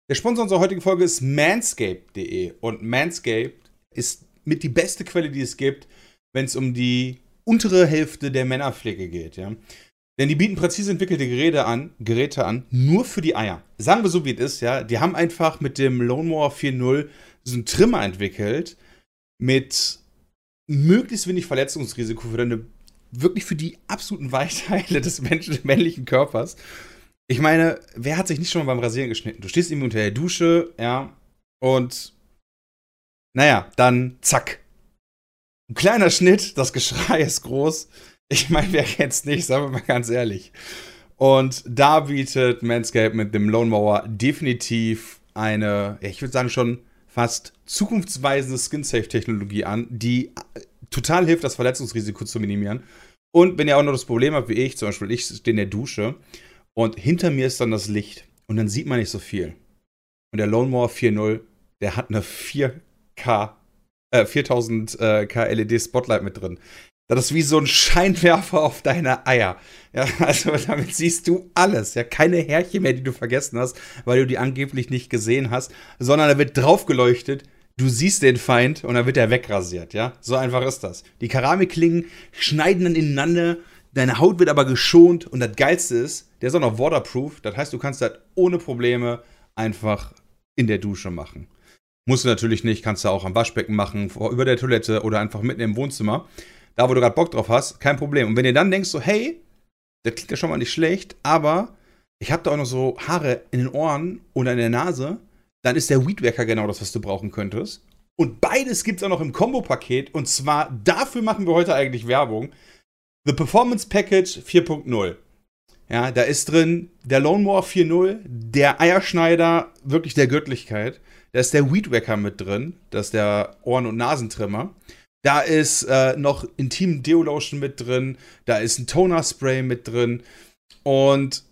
Der Sponsor unserer heutigen Folge ist manscaped.de und Manscaped ist mit die beste Quelle, die es gibt, wenn es um die untere Hälfte der Männerpflege geht, ja. Denn die bieten präzise entwickelte Geräte an, Geräte an, nur für die Eier. Sagen wir so, wie es ist, ja. Die haben einfach mit dem Lone Mower 4.0 so einen Trimmer entwickelt mit möglichst wenig Verletzungsrisiko für deine, wirklich für die absoluten Weichteile des Menschen, männlichen Körpers. Ich meine, wer hat sich nicht schon mal beim Rasieren geschnitten? Du stehst irgendwie unter der Dusche, ja, und naja, dann zack. Ein kleiner Schnitt, das Geschrei ist groß. Ich meine, wer kennt's nicht, sagen wir mal ganz ehrlich. Und da bietet Manscaped mit dem Lone Mower definitiv eine, ich würde sagen schon fast zukunftsweisende Skin-Safe-Technologie an, die äh, total hilft, das Verletzungsrisiko zu minimieren. Und wenn ihr auch noch das Problem habt, wie ich, zum Beispiel, ich stehe in der Dusche und hinter mir ist dann das Licht und dann sieht man nicht so viel. Und der Lone Mower 4.0, der hat eine 4K, äh, 4000 äh, K LED Spotlight mit drin. Das ist wie so ein Scheinwerfer auf deine Eier. Ja, also damit siehst du alles. Ja, keine Härchen mehr, die du vergessen hast, weil du die angeblich nicht gesehen hast, sondern da wird drauf geleuchtet. Du siehst den Feind und dann wird er wegrasiert, ja? So einfach ist das. Die Keramikklingen schneiden dann ineinander, deine Haut wird aber geschont und das Geilste ist, der ist auch noch waterproof. Das heißt, du kannst das ohne Probleme einfach in der Dusche machen. Musst du natürlich nicht, kannst du auch am Waschbecken machen, vor- über der Toilette oder einfach mitten im Wohnzimmer. Da, wo du gerade Bock drauf hast, kein Problem. Und wenn ihr dann denkst, so, hey, das klingt ja schon mal nicht schlecht, aber ich habe da auch noch so Haare in den Ohren oder in der Nase, dann ist der Weedwacker genau das, was du brauchen könntest. Und beides gibt es auch noch im Kombo-Paket. Und zwar dafür machen wir heute eigentlich Werbung. The Performance Package 4.0. Ja, da ist drin der Lone Mower 4.0, der Eierschneider wirklich der Göttlichkeit. Da ist der Weedwacker mit drin, das ist der Ohren- und Nasentrimmer. Da ist äh, noch Intim Deo Lotion mit drin, da ist ein Toner Spray mit drin und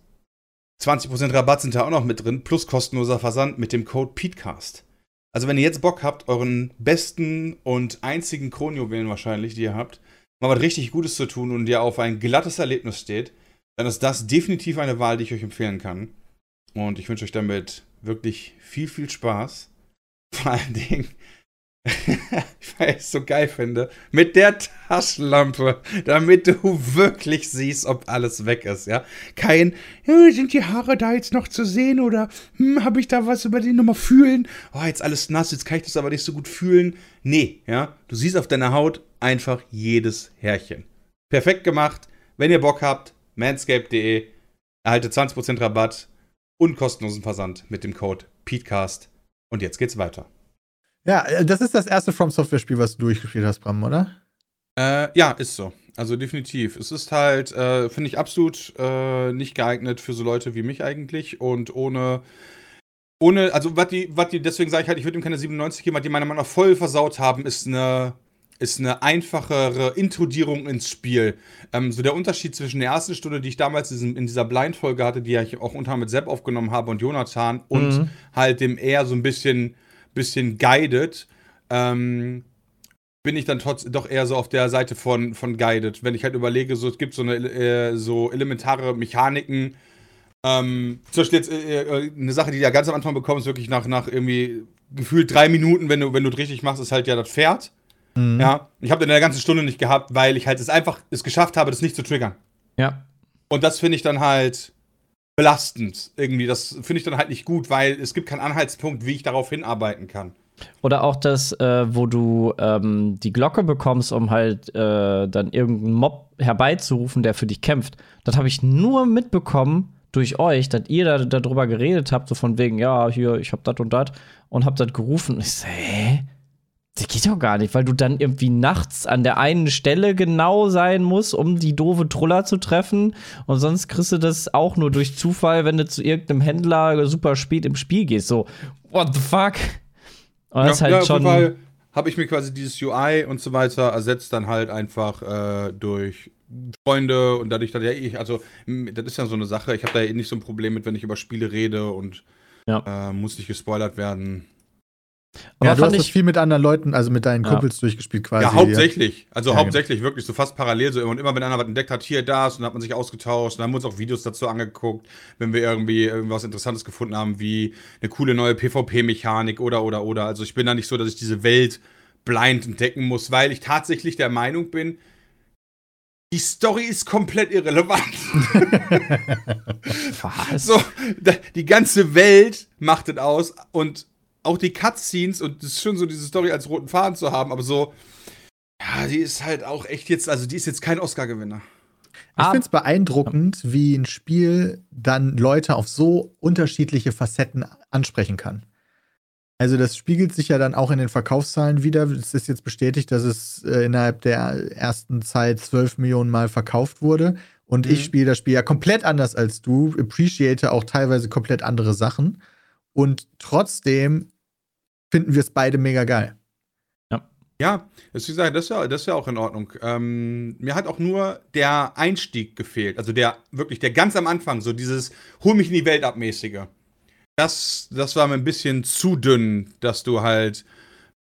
20% Rabatt sind da auch noch mit drin, plus kostenloser Versand mit dem Code PETECAST. Also wenn ihr jetzt Bock habt, euren besten und einzigen Kronjuwelen wahrscheinlich, die ihr habt, mal was richtig Gutes zu tun und ihr auf ein glattes Erlebnis steht, dann ist das definitiv eine Wahl, die ich euch empfehlen kann. Und ich wünsche euch damit wirklich viel, viel Spaß. Vor allen Dingen, weil ich es so geil finde, mit der Taschenlampe, damit du wirklich siehst, ob alles weg ist, ja. Kein, sind die Haare da jetzt noch zu sehen oder hm, habe ich da was über die nochmal fühlen? Oh, jetzt alles nass, jetzt kann ich das aber nicht so gut fühlen. Nee, ja. Du siehst auf deiner Haut einfach jedes Härchen. Perfekt gemacht. Wenn ihr Bock habt, manscape.de, erhaltet 20% Rabatt und kostenlosen Versand mit dem Code PETECAST. Und jetzt geht's weiter. Ja, äh, das ist das erste From Software Spiel, was du durchgespielt hast, Bram, oder? Äh, ja, ist so. Also definitiv. Es ist halt, äh, finde ich, absolut äh, nicht geeignet für so Leute wie mich eigentlich. Und ohne, ohne, also was die, was die, deswegen sage ich halt, ich würde ihm keine 97 geben, weil die meiner Meinung nach voll versaut haben, ist eine, ist eine einfachere Intrudierung ins Spiel. Ähm, so der Unterschied zwischen der ersten Stunde, die ich damals in, dieser Blind-Folge hatte, die ich auch unter mit Sepp aufgenommen habe und Jonathan, und Mhm. halt dem eher so ein bisschen, bisschen guided, ähm, bin ich dann trotz doch eher so auf der Seite von, von guided. Wenn ich halt überlege, so es gibt so eine äh, so elementare Mechaniken, ähm, zum Beispiel jetzt äh, äh, eine Sache, die du ja ganz am Anfang bekommst, wirklich nach, nach irgendwie gefühlt drei Minuten, wenn du, wenn du es richtig machst, ist halt ja das Pferd. Mhm. Ja, ich habe in der ganzen Stunde nicht gehabt, weil ich halt es einfach es geschafft habe, das nicht zu triggern. Ja. Und das finde ich dann halt belastend irgendwie. Das finde ich dann halt nicht gut, weil es gibt keinen Anhaltspunkt, wie ich darauf hinarbeiten kann. Oder auch das, äh, wo du ähm, die Glocke bekommst, um halt äh, dann irgendeinen Mob herbeizurufen, der für dich kämpft. Das habe ich nur mitbekommen durch euch, dass ihr da darüber geredet habt, so von wegen, ja, hier, ich hab das und das und hab das gerufen. Und ich so, hä? Das geht doch gar nicht, weil du dann irgendwie nachts an der einen Stelle genau sein musst, um die doofe Truller zu treffen. Und sonst kriegst du das auch nur durch Zufall, wenn du zu irgendeinem Händler super spät im Spiel gehst. So, what the fuck? Und das ist halt auf jeden schon. Fall habe ich mir quasi dieses UI und so weiter ersetzt dann halt einfach äh, durch Freunde und dadurch, dass ja ich, also das ist ja so eine Sache, ich habe da eh nicht so ein Problem mit, wenn ich über Spiele rede und Ja. äh, muss nicht gespoilert werden. Aber ja, du fand hast das ich, viel mit anderen Leuten, also mit deinen Ja. Kumpels durchgespielt quasi. ja, hauptsächlich. Also Ja, hauptsächlich wirklich so fast parallel so immer. Und immer wenn einer was entdeckt hat, hier, das, und dann hat man sich ausgetauscht. Und dann haben wir uns auch Videos dazu angeguckt, wenn wir irgendwie irgendwas Interessantes gefunden haben, wie eine coole neue PvP-Mechanik oder, oder, oder. Also ich bin da nicht so, dass ich diese Welt blind entdecken muss, weil ich tatsächlich der Meinung bin, die Story ist komplett irrelevant. was? So, die ganze Welt macht es aus und auch die Cutscenes und es ist schön so diese Story als roten Faden zu haben, aber so, ja, die ist halt auch echt jetzt, also die ist jetzt kein Oscar-Gewinner. Ich Ab- finde es beeindruckend, wie ein Spiel dann Leute auf so unterschiedliche Facetten ansprechen kann. Also das spiegelt sich ja dann auch in den Verkaufszahlen wieder. Es ist jetzt bestätigt, dass es äh, innerhalb der ersten Zeit 12 Millionen Mal verkauft wurde. Und ich Mhm. spiele das Spiel ja komplett anders als du, appreciate auch teilweise komplett andere Sachen. Und trotzdem finden wir es beide mega geil. Ja, das ist, wie gesagt, das ist ja, das ist ja auch in Ordnung. Ähm, mir hat auch nur der Einstieg gefehlt. Also der wirklich, der ganz am Anfang, so dieses Hol mich in die Welt abmäßige. Das, das war mir ein bisschen zu dünn, dass du halt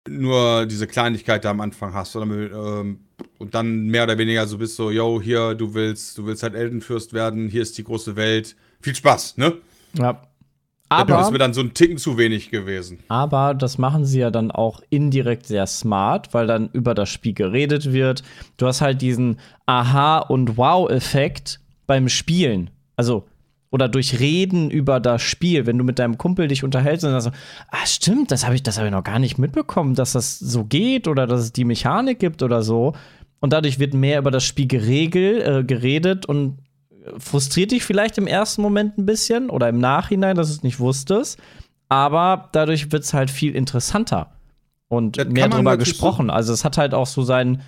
nur diese Kleinigkeit da am Anfang hast. Oder, mit, ähm, und dann mehr oder weniger so bist so, yo, hier, du willst, du willst halt Eldenfürst werden, hier ist die große Welt. Viel Spaß, ne? Ja. Das ist mir Aber, dann so ein Ticken zu wenig gewesen. aber das machen sie ja dann auch indirekt sehr smart, weil dann über das Spiel geredet wird. Du hast halt diesen Aha- und Wow-Effekt beim Spielen. Also, oder durch Reden über das Spiel, wenn du mit deinem Kumpel dich unterhältst und dann so, ah, stimmt, das habe ich, das hab ich noch gar nicht mitbekommen, dass das so geht oder dass es die Mechanik gibt oder so. Und dadurch wird mehr über das Spiel geregelt, äh, geredet und frustriert dich vielleicht im ersten Moment ein bisschen oder im Nachhinein, dass du es nicht wusstest. Aber dadurch wird es halt viel interessanter und Das mehr drüber gesprochen. Also es hat halt auch so seinen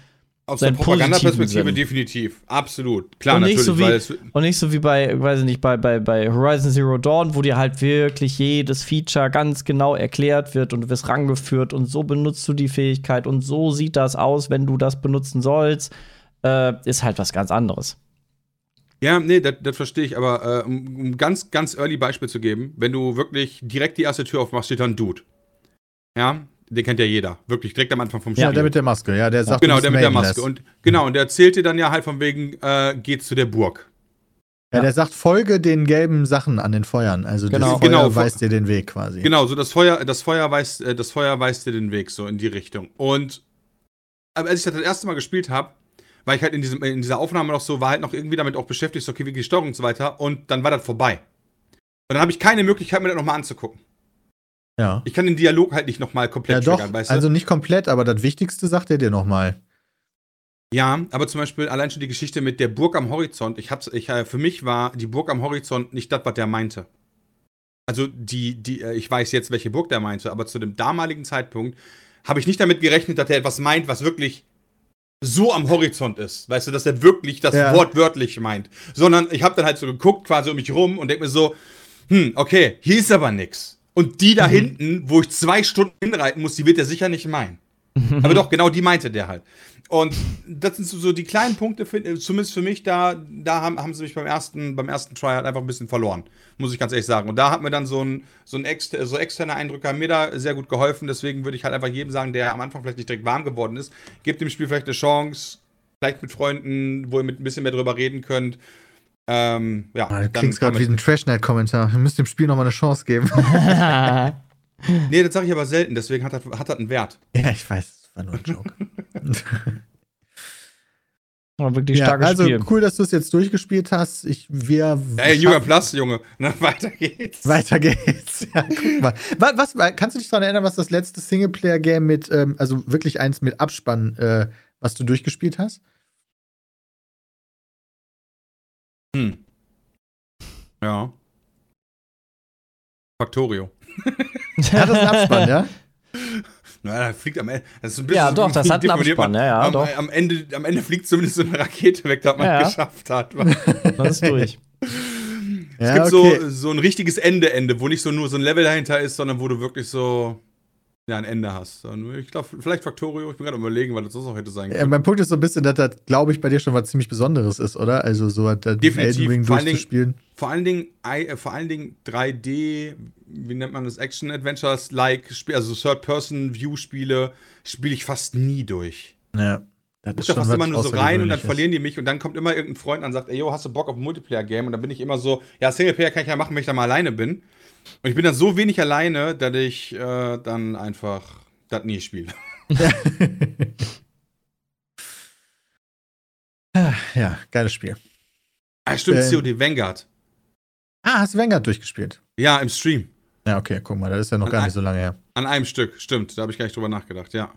Aus der seinen Propagandaperspektive positiven Sinn. definitiv. Absolut. Klar, und nicht natürlich. so wie und nicht so wie bei weiß ich nicht bei, bei, bei Horizon Zero Dawn, wo dir halt wirklich jedes Feature ganz genau erklärt wird und du wirst rangeführt und so benutzt du die Fähigkeit und so sieht das aus, wenn du das benutzen sollst, äh, ist halt was ganz anderes. Ja, nee, das, verstehe ich, aber äh, um um ganz, ganz early Beispiel zu geben, wenn du wirklich direkt die erste Tür aufmachst, steht da ein Dude. Ja, den kennt ja jeder. Wirklich, direkt am Anfang vom Spiel. Ja, der mit der Maske, ja, der sagt, genau, der mit der. Maske. Und genau, und der erzählt dir dann ja halt von wegen, äh, geht zu der Burg. Ja, der sagt, folge den gelben Sachen an den Feuern. Also Genau. das Feuer Genau. weist dir den Weg quasi. Genau, so das Feuer, das Feuer weist, äh, das Feuer weist dir den Weg so in die Richtung. Und als ich das das erste Mal gespielt habe, war ich halt in, diesem, in dieser Aufnahme noch so, war halt noch irgendwie damit auch beschäftigt, so, okay, wie geht die Steuerung und so weiter. Und dann war das vorbei. Und dann habe ich keine Möglichkeit, mir das nochmal anzugucken. Ja. Ich kann den Dialog halt nicht nochmal Ja, komplett doch. triggern, weißt du? Also nicht komplett, aber das Wichtigste sagt er dir nochmal. Ja, aber zum Beispiel allein schon die Geschichte mit der Burg am Horizont. Ich hab's, ich, äh, für mich war die Burg am Horizont nicht das, was der meinte. Also die, die, äh, ich weiß jetzt, welche Burg der meinte, aber zu dem damaligen Zeitpunkt habe ich nicht damit gerechnet, dass er etwas meint, was wirklich so am Horizont ist. Weißt du, dass er wirklich das Ja. Wort wörtlich meint. Sondern ich habe dann halt so geguckt, quasi um mich rum und denke mir so, hm, okay, hier ist aber nix. Und die da hinten, wo ich zwei Stunden hinreiten muss, die wird er sicher nicht meinen. Aber doch, genau die meinte der halt. Und das sind so- die kleinen Punkte, zumindest für mich, da, da haben, haben sie mich beim ersten, beim ersten Try halt einfach ein bisschen verloren. Muss ich ganz ehrlich sagen. Und da hat mir dann so ein, so ein exter, so externer Eindrücker mir da sehr gut geholfen. Deswegen würde ich halt einfach jedem sagen, der am Anfang vielleicht nicht direkt warm geworden ist, gebt dem Spiel vielleicht eine Chance, vielleicht mit Freunden, wo ihr mit ein bisschen mehr drüber reden könnt. Ähm, ja, Ah, Du klingst gerade wie ein Trashnet-Kommentar. Wir müssen dem Spiel nochmal eine Chance geben. Nee, das sage ich aber selten, deswegen hat das, hat das einen Wert. ja, ich weiß, das war nur ein Joke. War wirklich ja, starkes also Spiel. cool, dass du es jetzt durchgespielt hast. Ich, wir Ey, Junger Plus, Junge. Na, weiter geht's. Weiter geht's. Ja, guck mal. Was, was, kannst du dich daran erinnern, was das letzte Singleplayer-Game mit, ähm, also wirklich eins mit Abspann, äh, was du durchgespielt hast? Hm. Ja. Factorio. Hat das einen Abspann, ja? Na, da fliegt am Ende. Das ist ein bisschen Ja, doch, das hat einen man- Abspann, ja, ja, am, doch. Am Ende, am Ende fliegt zumindest so eine Rakete weg, dass man Ja, ja. geschafft hat. Das ist durch. Es ja, gibt okay. so, so ein richtiges Ende-Ende, wo nicht so nur so ein Level dahinter ist, sondern wo du wirklich so ja, ein Ende hast. Und ich glaube, vielleicht Factorio, ich bin gerade überlegen, weil das sonst auch hätte sein Ja, können. mein Punkt ist so ein bisschen, dass das, glaube ich, bei dir schon was ziemlich Besonderes ist, oder? Also so hat der Definitiv. Elden Ring Vor allen Dingen- durchzuspielen. Vor allen Dingen, äh, vor allen Dingen 3D, wie nennt man das, Action-Adventures-like, Spiel- also Third-Person-View-Spiele, spiele ich fast nie durch. Ja. Das Ich gucke da fast immer nur so rein und dann Außergewöhnliches. verlieren die mich und dann kommt immer irgendein Freund und sagt, ey, yo, hast du Bock auf ein Multiplayer-Game? Und dann bin ich immer so, ja, Singleplayer kann ich ja machen, wenn ich da mal alleine bin. Und ich bin dann so wenig alleine, dass ich äh, dann einfach das nie spiele. Ja, geiles Spiel. Ah, stimmt, Ähm. COD Vanguard. Ah, hast du Vanguard durchgespielt? Ja, im Stream. Ja, okay, guck mal, das ist ja noch Und gar ein- nicht so lange her. An einem Stück, stimmt. Da habe ich gar nicht drüber nachgedacht, ja.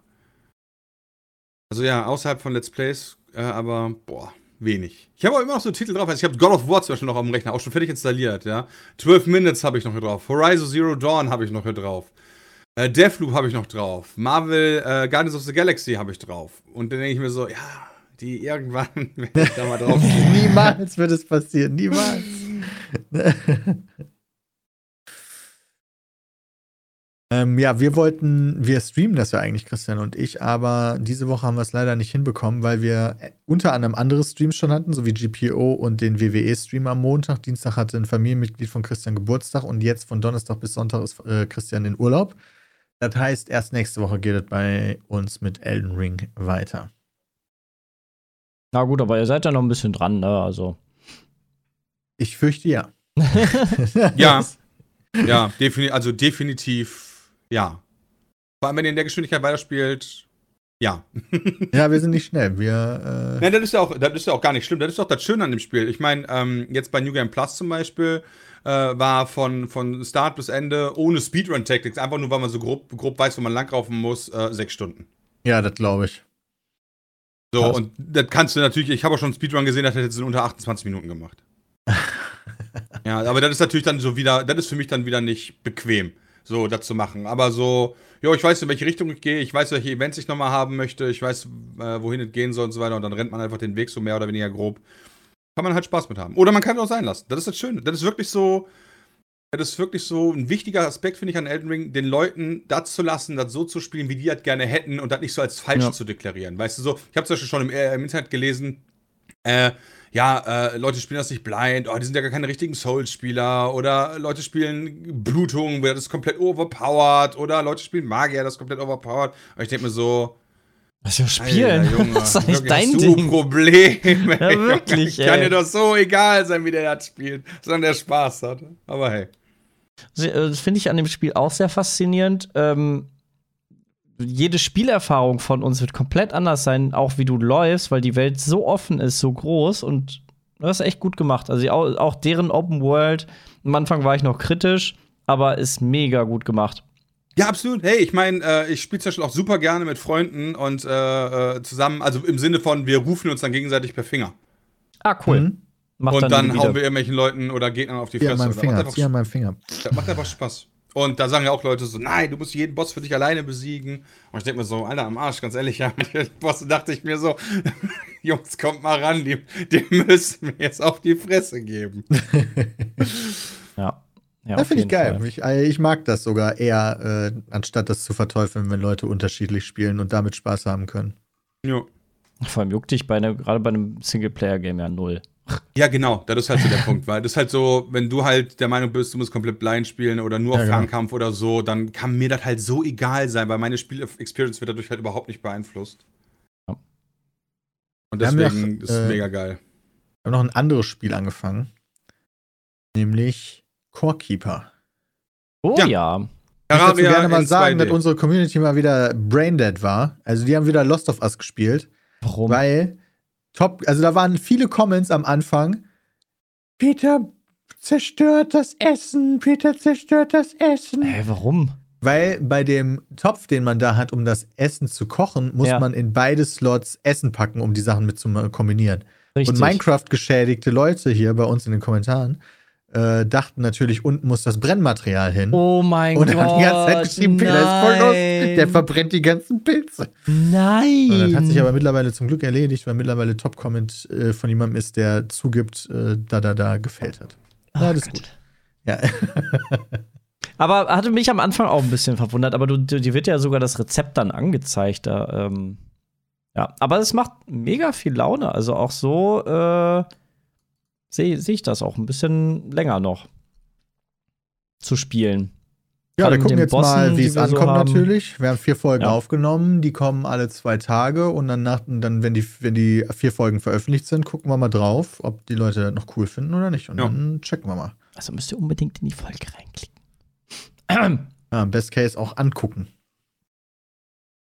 Also ja, außerhalb von Let's Plays, äh, aber boah, wenig. Ich habe auch immer noch so Titel drauf. Also ich habe God of War zum Beispiel noch am Rechner, auch schon fertig installiert, ja. 12 Minutes habe ich noch hier drauf. Horizon Zero Dawn habe ich noch hier drauf. Äh, Deathloop habe ich noch drauf. Marvel äh, Guardians of the Galaxy habe ich drauf. Und dann denke ich mir so, ja, die irgendwann werde ich da mal drauf. Niemals wird es passieren, niemals. ähm, ja, wir wollten, wir streamen das ja eigentlich, Christian und ich, aber diese Woche haben wir es leider nicht hinbekommen, weil wir äh, unter anderem andere Streams schon hatten, so wie GPO und den WWE-Stream am Montag. Dienstag hatte ein Familienmitglied von Christian Geburtstag und jetzt von Donnerstag bis Sonntag ist äh, Christian in Urlaub. Das heißt, erst nächste Woche geht es bei uns mit Elden Ring weiter. Na gut, aber ihr seid ja noch ein bisschen dran, ne? Also. Ich fürchte ja. Ja. Ja, defini also definitiv ja. Vor allem, wenn ihr in der Geschwindigkeit weiterspielt, ja. Ja, wir sind nicht schnell. Wir, äh, Nein, das ist ja auch, das ist ja auch gar nicht schlimm. Das ist doch das Schöne an dem Spiel. Ich meine, ähm, jetzt bei New Game Plus zum Beispiel äh, war von, von Start bis Ende ohne Speedrun-Tactics, einfach nur, weil man so grob, grob weiß, wo man langlaufen muss, äh, sechs Stunden. ja, das glaube ich. So, Krass. und das kannst du natürlich, ich habe auch schon einen Speedrun gesehen, das hätte es in unter 28 Minuten gemacht. ja, aber das ist natürlich dann so wieder, das ist für mich dann wieder nicht bequem, so das zu machen. Aber so, jo, ich weiß, in welche Richtung ich gehe, ich weiß, welche Events ich nochmal haben möchte, ich weiß, äh, wohin es gehen soll und so weiter, und dann rennt man einfach den Weg so mehr oder weniger grob. Kann man halt Spaß mit haben. Oder man kann es auch sein lassen. Das ist das Schöne. Das ist wirklich so, das ist wirklich so ein wichtiger Aspekt, finde ich, an Elden Ring, den Leuten das zu lassen, das so zu spielen, wie die das gerne hätten und das nicht so als falsch Ja. zu deklarieren. Weißt du so, ich habe zum Beispiel schon im, äh, im Internet gelesen, äh, ja, äh, Leute spielen das nicht blind, oh, die sind ja gar keine richtigen Souls-Spieler oder Leute spielen Blutung, das ist komplett overpowered oder Leute spielen Magier, das ist komplett overpowered. Und ich denke mir so, Was wir spielen? Alter, Junge, das ist doch nicht wirklich, dein hast Ding. ein Problem. ey, Ja, wirklich, Junge. Kann dir doch so egal sein, wie der das spielt, sondern der Spaß hat. Aber hey. Äh, Das finde ich an dem Spiel auch sehr faszinierend. Ähm, jede Spielerfahrung von uns wird komplett anders sein, auch wie du läufst, weil die Welt so offen ist, so groß und das ist echt gut gemacht. Also auch, deren Open World, am Anfang war ich noch kritisch, aber ist mega gut gemacht. Ja, absolut. Hey, ich meine, äh, ich spiele zum Beispiel auch super gerne mit Freunden und äh, äh, zusammen, also im Sinne von, wir rufen uns dann gegenseitig per Finger. Ah, cool. Mhm. Macht und dann, wieder. hauen wir irgendwelchen Leuten oder Gegnern auf die Fresse. meinem Das Finger, macht, einfach, meinem Finger. das macht einfach Spaß. Und da sagen ja auch Leute so, nein, du musst jeden Boss für dich alleine besiegen. Und ich denke mir so, Alter, am Arsch, ganz ehrlich, ja, Bossen dachte ich mir so, Jungs, kommt mal ran, die, die müssen mir jetzt auf die Fresse geben. Ja. ja Das finde ich geil. Ich, äh, ich mag das sogar eher, äh, anstatt das zu verteufeln, wenn Leute unterschiedlich spielen und damit Spaß haben können. Ja. Vor allem juckt dich bei ne, gerade bei einem Singleplayer-Game ja null. Ja, genau, das ist halt so der Punkt, weil das ist halt so, wenn du halt der Meinung bist, du musst komplett blind spielen oder nur Ja, auf genau. Fernkampf oder so, dann kann mir das halt so egal sein, weil meine Spiel-Experience wird dadurch halt überhaupt nicht beeinflusst. Ja. Und deswegen ja, ist es äh, mega geil. Wir haben noch ein anderes Spiel angefangen. Nämlich Core Keeper. Oh Ja. ja. Ich dazu gerne mal sagen, 2D. dass unsere Community mal wieder braindead war. Also die haben wieder Lost of Us gespielt. Warum? Weil top, also da waren viele Comments am Anfang. Peter zerstört das Essen, Peter zerstört das Essen. Hä, warum? Weil bei dem Topf, den man da hat, um das Essen zu kochen, muss Ja. man in beide Slots Essen packen, um die Sachen mit zu kombinieren. Richtig. Und Minecraft-geschädigte Leute hier bei uns in den Kommentaren äh, dachten natürlich, unten muss das Brennmaterial hin. Oh mein und Gott. haben die ganze Zeit geschrieben, Peter ist voll los, der verbrennt die ganzen Pilze. Nein. Und das hat sich aber mittlerweile zum Glück erledigt, weil mittlerweile Top-Comment äh, von jemandem ist, der zugibt, äh, da da da gefällt hat. Ja, das ist gut. Ja. Aber hatte mich am Anfang auch ein bisschen verwundert, aber du, du, dir wird ja sogar das Rezept dann angezeigt. Da, ähm, ja, aber es macht mega viel Laune. Also auch so äh, sehe seh ich das auch ein bisschen länger noch zu spielen. Ja, Gerade wir gucken jetzt Bossen, mal, wie es so ankommt haben. natürlich. Wir haben vier Folgen Ja. aufgenommen, die kommen alle zwei Tage und dann, nach, dann wenn, die, wenn die vier Folgen veröffentlicht sind, gucken wir mal drauf, ob die Leute das noch cool finden oder nicht. Und Ja. dann checken wir mal. Also müsst ihr unbedingt in die Folge reinklicken. Ja, Best Case auch angucken.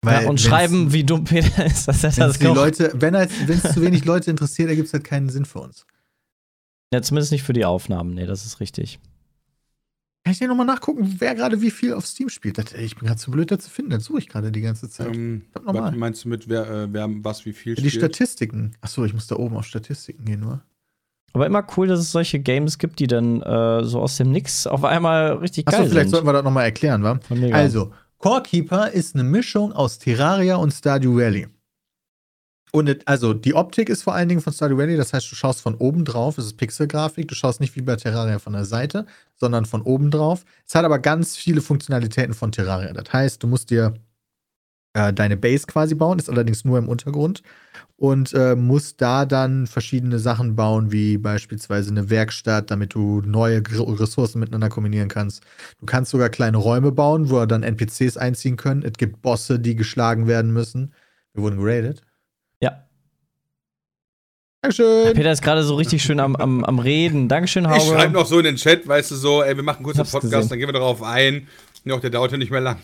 ja, und schreiben, wie dumm Peter ist, dass er das die. Leute, wenn es zu wenig Leute interessiert, ergibt es halt keinen Sinn für uns. Ja, zumindest nicht für die Aufnahmen. Nee, das ist richtig. Kann ich dir nochmal nachgucken, wer gerade wie viel auf Steam spielt? Das, ich bin gerade zu blöd, das zu finden. Das suche ich gerade die ganze Zeit. Ähm, was meinst du mit, wer, äh, wer was wie viel die spielt? Statistiken. Achso, ich muss da oben auf Statistiken gehen nur. Aber immer cool, dass es solche Games gibt, die dann äh, so aus dem Nix auf einmal richtig Achso, geil vielleicht sind. sollten wir das nochmal erklären, wa? Mega. Also, Core Keeper ist eine Mischung aus Terraria und Stardew Valley. Und also die Optik ist vor allen Dingen von Stardew Valley, das heißt, du schaust von oben drauf, es ist Pixelgrafik, du schaust nicht wie bei Terraria von der Seite, sondern von oben drauf. Es hat aber ganz viele Funktionalitäten von Terraria. Das heißt, du musst dir äh, deine Base quasi bauen, ist allerdings nur im Untergrund und äh, musst da dann verschiedene Sachen bauen, wie beispielsweise eine Werkstatt, damit du neue Ressourcen miteinander kombinieren kannst. Du kannst sogar kleine Räume bauen, wo dann NPCs einziehen können. Es gibt Bosse, die geschlagen werden müssen. Wir wurden geradet. Ja. Dankeschön. Peter ist gerade so richtig schön am, am, am Reden. Dankeschön, Ich schreibe noch so in den Chat, weißt du, so, ey, wir machen kurz einen Podcast, gesehen. dann gehen wir darauf ein. Noch, der dauert ja nicht mehr lang.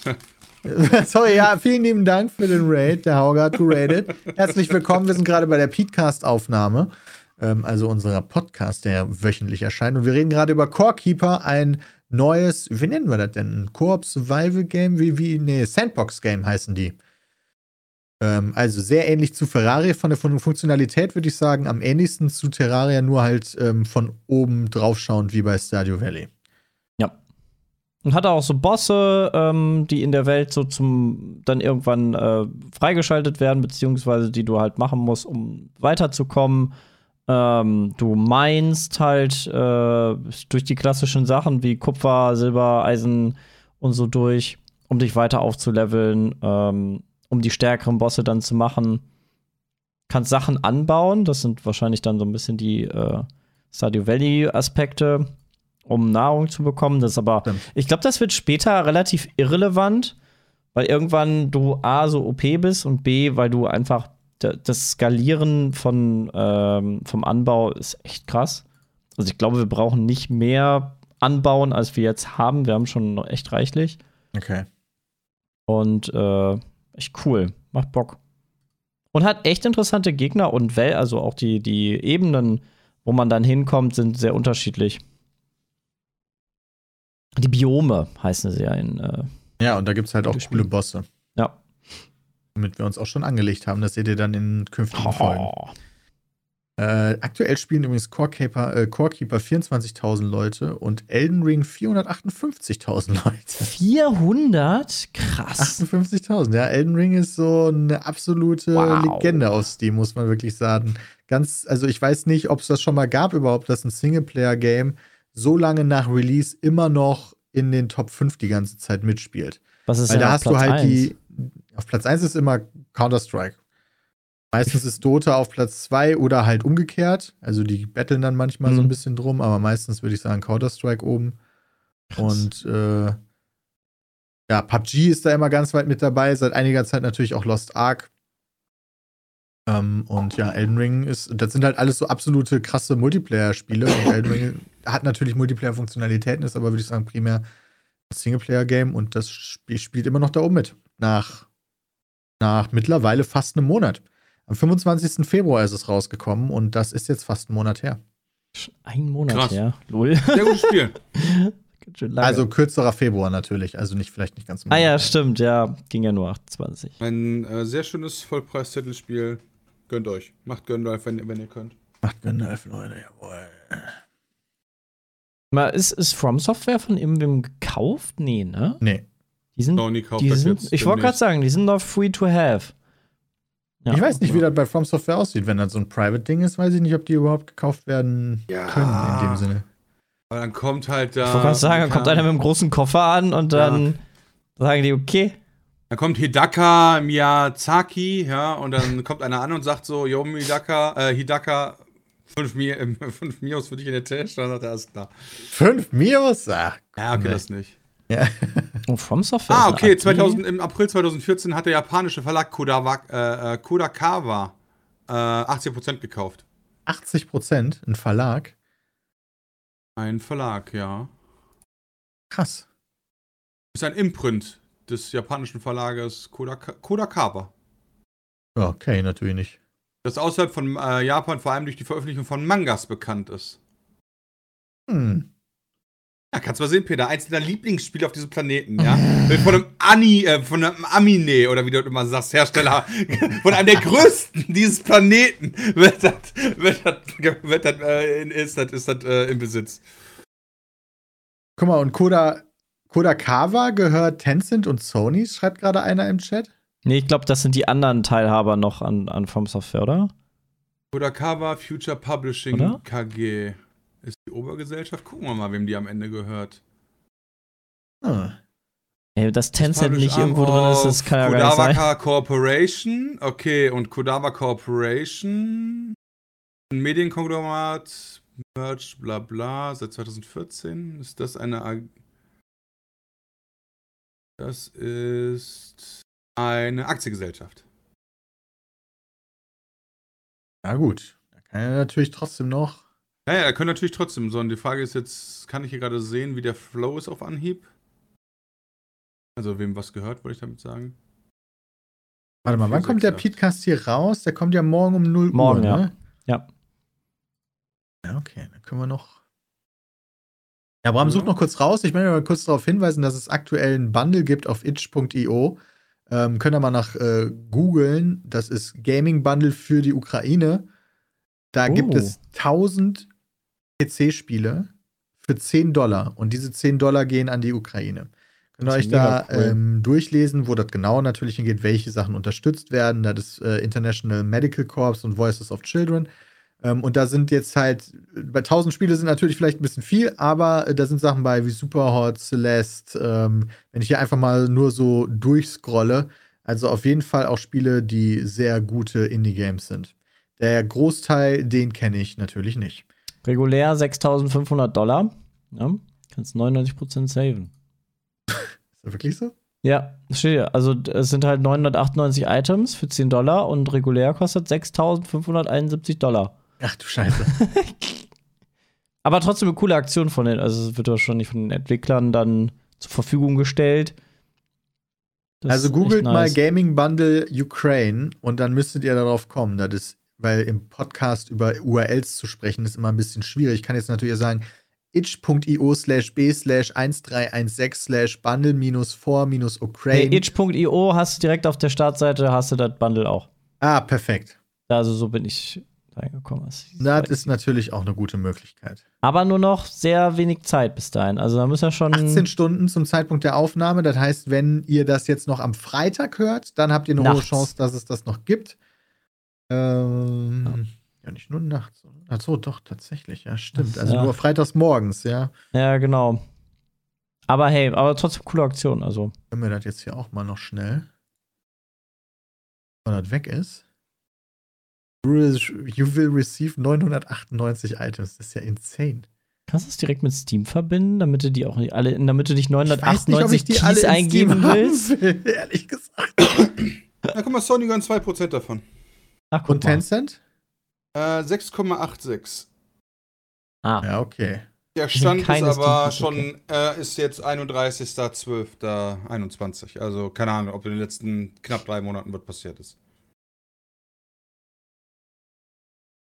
Sorry, ja, vielen lieben Dank für den Raid. Der Hauge hat geradet. Herzlich willkommen. Wir sind gerade bei der Petecast-Aufnahme, ähm, also unserer Podcast, der wöchentlich erscheint. Und wir reden gerade über Core Keeper, ein neues, wie nennen wir das denn? Ein Koop Survival Game? Wie, wie, nee, Sandbox Game heißen die. Ähm, also sehr ähnlich zu Ferrari. Von der Fun- Funktionalität würde ich sagen, am ähnlichsten zu Terraria, nur halt ähm, von oben draufschauend wie bei Stardew Valley. Ja. Und hat auch so Bosse, ähm, die in der Welt so zum dann irgendwann äh, freigeschaltet werden, beziehungsweise die du halt machen musst, um weiterzukommen. Ähm, du meinst halt äh, durch die klassischen Sachen wie Kupfer, Silber, Eisen und so durch, um dich weiter aufzuleveln, ähm, um die stärkeren Bosse dann zu machen. Kannst Sachen anbauen, das sind wahrscheinlich dann so ein bisschen die äh, Stardew Valley-Aspekte, um Nahrung zu bekommen. Das ist aber, Stimmt. ich glaube, das wird später relativ irrelevant, weil irgendwann du A, so OP bist und B, weil du einfach das Skalieren von, ähm, vom Anbau ist echt krass. Also ich glaube, wir brauchen nicht mehr anbauen, als wir jetzt haben. Wir haben schon echt reichlich. Okay. Und äh, echt cool. Macht Bock. Und hat echt interessante Gegner und Well, also auch die, die Ebenen, wo man dann hinkommt, sind sehr unterschiedlich. Die Biome heißen sie ja in. Äh, Ja, und da gibt es halt auch Gutes coole Spiel. Bosse, ja. womit wir uns auch schon angelegt haben. Das seht ihr dann in künftigen Folgen. Äh, aktuell spielen übrigens Corekeeper, äh, Corekeeper 24.000 Leute und Elden Ring 458.000 Leute. 400? Krass. 58.000, ja. Elden Ring ist so eine absolute Wow. Legende auf Steam, muss man wirklich sagen. Ganz, also ich weiß nicht, ob es das schon mal gab überhaupt, dass ein Singleplayer-Game so lange nach Release immer noch in den Top 5 die ganze Zeit mitspielt. Was ist Weil da hast du Platz halt eins? die. Auf Platz 1 ist immer Counter-Strike. Meistens ist Dota auf Platz 2 oder halt umgekehrt. Also die betteln dann manchmal so ein Mhm. bisschen drum, aber meistens würde ich sagen Counter-Strike oben. Und äh, ja, PUBG ist da immer ganz weit mit dabei. Seit einiger Zeit natürlich auch Lost Ark. Ähm, und ja, Elden Ring ist, das sind halt alles so absolute krasse Multiplayer-Spiele. Und Elden Ring hat natürlich Multiplayer-Funktionalitäten, ist aber, würde ich sagen, primär ein Singleplayer-Game und das Spiel spielt immer noch da oben mit. Nach, nach mittlerweile fast einem Monat. Am 25. Februar ist es rausgekommen und das ist jetzt fast ein Monat her. Ein Monat Krass. her. Lol. Sehr gutes Spiel. Also kürzerer Februar natürlich, also nicht vielleicht nicht ganz ah ja, stimmt, ja. Ging ja nur 28. Ein äh, sehr schönes Vollpreis-Titelspiel. Gönnt euch. Macht Gönndorf, wenn, wenn ihr könnt. Macht Gandalf, Leute, jawohl. Mal, ist, ist From Software von irgendwem gekauft? Nee, ne? Nee. Die sind, Sony kauft die sind jetzt ich wollte gerade sagen, die sind doch free to have. Ja. Ich weiß nicht, wie das bei From Software aussieht. Wenn das so ein Private-Ding ist, weiß ich nicht, ob die überhaupt gekauft werden Ja. können in dem Sinne. Aber dann kommt halt da. Ich wollte gerade sagen, dann kommt einer mit einem großen Koffer an und dann sagen die, okay. Dann kommt Hidaka Miyazaki, ja, und dann kommt einer an und sagt so, yo, Hidaka, äh, Hidaka, fünf, Mi äh, fünf Mios für dich in der Tasche. Dann sagt er, alles klar. Fünf Mios? Ach, Ja, okay, nee. das nicht. Ja. Oh, From Software. Ah, okay, eine 2000, im April 2014 hat der japanische Verlag Kodawa, äh, äh, Kodakawa äh, 80% gekauft. 80 Prozent, ein Verlag. Ein Verlag, ja. Krass. Ist ein Imprint des japanischen Verlages Kodaka Kodakawa. Okay, natürlich nicht. Das außerhalb von äh, Japan vor allem durch die Veröffentlichung von Mangas bekannt ist. Hm. Ja, kannst mal sehen, Peter, eins deiner Lieblingsspiele auf diesem Planeten, ja? Von einem Ani, äh, von einem Amine, oder wie du immer sagst, Hersteller, von einem der größten dieses Planeten, wird das, wird das, wird das, äh, in- ist das, ist das äh, im Besitz. Guck mal, und Koda, Kodakawa gehört Tencent und Sony, schreibt gerade einer im Chat. Nee, ich glaube, das sind die anderen Teilhaber noch an, an From Software, oder? Kodakawa Future Publishing Oder? KG ist die Obergesellschaft. Gucken wir mal, wem die am Ende gehört. Ah. Ey, dass Tencent nicht irgendwo drin ist, das kann ja gar nicht sein. Kodawaka Corporation, okay, und Kodawa Corporation, ein Medienkonglomerat, Merch, bla bla, seit 2014. Ist das eine. Ag das ist eine Aktiengesellschaft. Na gut. Da kann er natürlich trotzdem noch. Naja, er könnte natürlich trotzdem so. Und die Frage ist jetzt, kann ich hier gerade sehen, wie der Flow ist auf Anhieb? Also, wem was gehört, wollte ich damit sagen. Warte mal, wann kommt der 468. Podcast hier raus? Der kommt ja morgen um 0 Morgen, Uhr, ja. ne? Ja. Ja, okay, dann können wir noch. Ja, Bram, such noch kurz raus. Ich möchte mal kurz darauf hinweisen, dass es aktuell einen Bundle gibt auf itch.io. Ähm, könnt ihr mal nach äh, googeln. Das ist Gaming Bundle für die Ukraine. Da Oh. gibt es 1000 PC-Spiele für 10 Dollar. Und diese 10 Dollar gehen an die Ukraine. Könnt ihr Das euch da cool. ähm, durchlesen, wo das genau natürlich hingeht, welche Sachen unterstützt werden. Das ist äh, International Medical Corps und Voices of Children. Ähm, und da sind jetzt halt, bei 1000 Spiele sind natürlich vielleicht ein bisschen viel, aber äh, da sind Sachen bei wie Superhot, Celeste. Ähm, wenn ich hier einfach mal nur so durchscrolle, also auf jeden Fall auch Spiele, die sehr gute Indie-Games sind. Der Großteil, den kenne ich natürlich nicht. Regulär 6500 Dollar. Ja, kannst 99% saven. Ist das wirklich so? Ja, steht ja. Also es sind halt 998 Items für 10 Dollar und regulär kostet 6571 Dollar. Ach du Scheiße. Aber trotzdem eine coole Aktion von den, also es wird wahrscheinlich von den Entwicklern dann zur Verfügung gestellt. Das also googelt echt mal nice. Gaming Bundle Ukraine und dann müsstet ihr darauf kommen. Das ist, weil im Podcast über URLs zu sprechen, ist immer ein bisschen schwierig. Ich kann jetzt natürlich sagen, itch.io slash b slash 1316 slash bundle minus 4 minus Nee, Ukraine. itch.io hast du direkt auf der Startseite, hast du das Bundle auch. ah, perfekt. Also so bin ich reingekommen. Das ist- ist natürlich auch eine gute Möglichkeit. Aber nur noch sehr wenig Zeit bis dahin. Also da müssen wir schon. 18 Stunden zum Zeitpunkt der Aufnahme. Das heißt, wenn ihr das jetzt noch am Freitag hört, dann habt ihr eine hohe Nachts. Chance, dass es das noch gibt. Ähm, ja. nicht nur nachts. oder? Ach so, doch, tatsächlich. Ja, stimmt. Also Ja. nur freitags morgens, ja. Ja, genau. Aber hey, aber trotzdem coole Aktion. Also. Können wir das jetzt hier auch mal noch schnell. Wenn das weg ist. You will- receive 998 Items. Das ist ja insane. Kannst du es direkt mit Steam verbinden, damit du die auch nicht alle, damit du dich Ich weiß nicht, ob 998 ich die Keys alle in eingeben willst? will, ehrlich gesagt. Na, guck mal, Sony gönnt 2% davon. Ach, Und. Tencent? Äh, 6,86. Ah, Ja, okay. Der Stand ist aber Steam-Keys, schon, äh, ist jetzt 31.12.21. Also keine Ahnung, ob in den letzten knapp drei Monaten was passiert ist.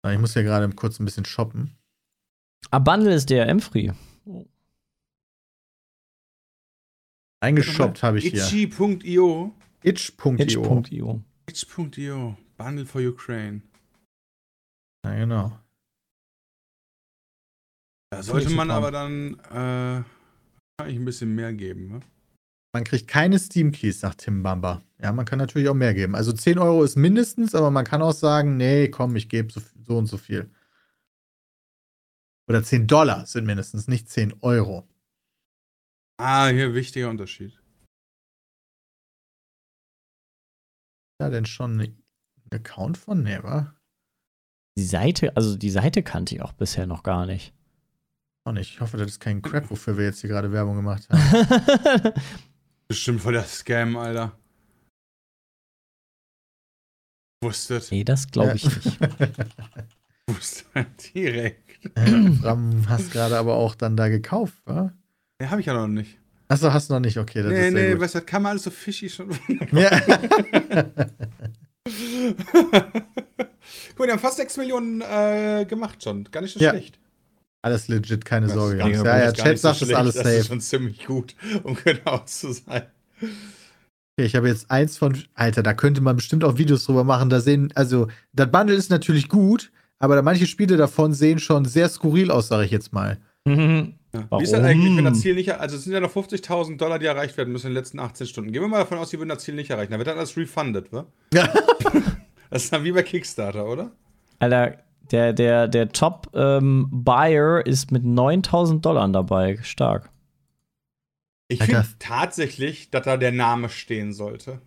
Ich muss hier gerade kurz ein bisschen shoppen. Ah, Bundle ist DRM-free. Eingeshoppt habe ich hier. Itchy.io. Itch.io. Itch.io. Itch.io. Bundle for Ukraine. Ja, genau. Da sollte man aber dann äh, eigentlich ein bisschen mehr geben. Ne? Man kriegt keine Steam-Keys, sagt Tim Bamba. Ja, man kann natürlich auch mehr geben. Also 10 Euro ist mindestens, aber man kann auch sagen, nee, komm, ich gebe so, so und so viel. Oder 10 Dollar sind mindestens, nicht 10 Euro. Ah, hier wichtiger Unterschied. Ja, denn schon ein Account von? Nee, wa? Die Seite, also die Seite kannte ich auch bisher noch gar nicht. Auch nicht. Ich hoffe, das ist kein Crap, wofür wir jetzt hier gerade Werbung gemacht haben. Bestimmt voll der Scam, Alter. Wusstet. nee, das glaube ich nicht. Wusstet. Direkt. Ram hast gerade aber auch dann da gekauft, wa? Ne, hab ich ja noch nicht. Achso, hast du noch nicht. Okay, das nee, ist sehr nee, gut. weißt du, das kann man alles so fishy schon. Ja. Guck mal, die haben fast 6 Millionen äh, gemacht schon. Gar nicht so Ja. schlecht. alles legit, keine Das Sorge. ist gar Ja, das ja, Chat so sagt, es ist alles Das ist safe. schon ziemlich gut, um genau zu sein. Okay, ich habe jetzt eins von. Alter, da könnte man bestimmt auch Videos drüber machen. Da sehen, also, das Bundle ist natürlich gut, aber da manche Spiele davon sehen schon sehr skurril aus, sage ich jetzt mal. Mhm. Ja. Warum? Wie ist das eigentlich, wenn das Ziel nicht, also es sind ja noch 50.000 Dollar, die erreicht werden müssen in den letzten 18 Stunden. Gehen wir mal davon aus, die würden das Ziel nicht erreichen. Dann wird dann alles refunded, wa? Ja. Das ist dann wie bei Kickstarter, oder? Alter, der, der, der Top-Buyer ist mit 9000 Dollar dabei. Stark. Ich finde tatsächlich, dass da der Name stehen sollte.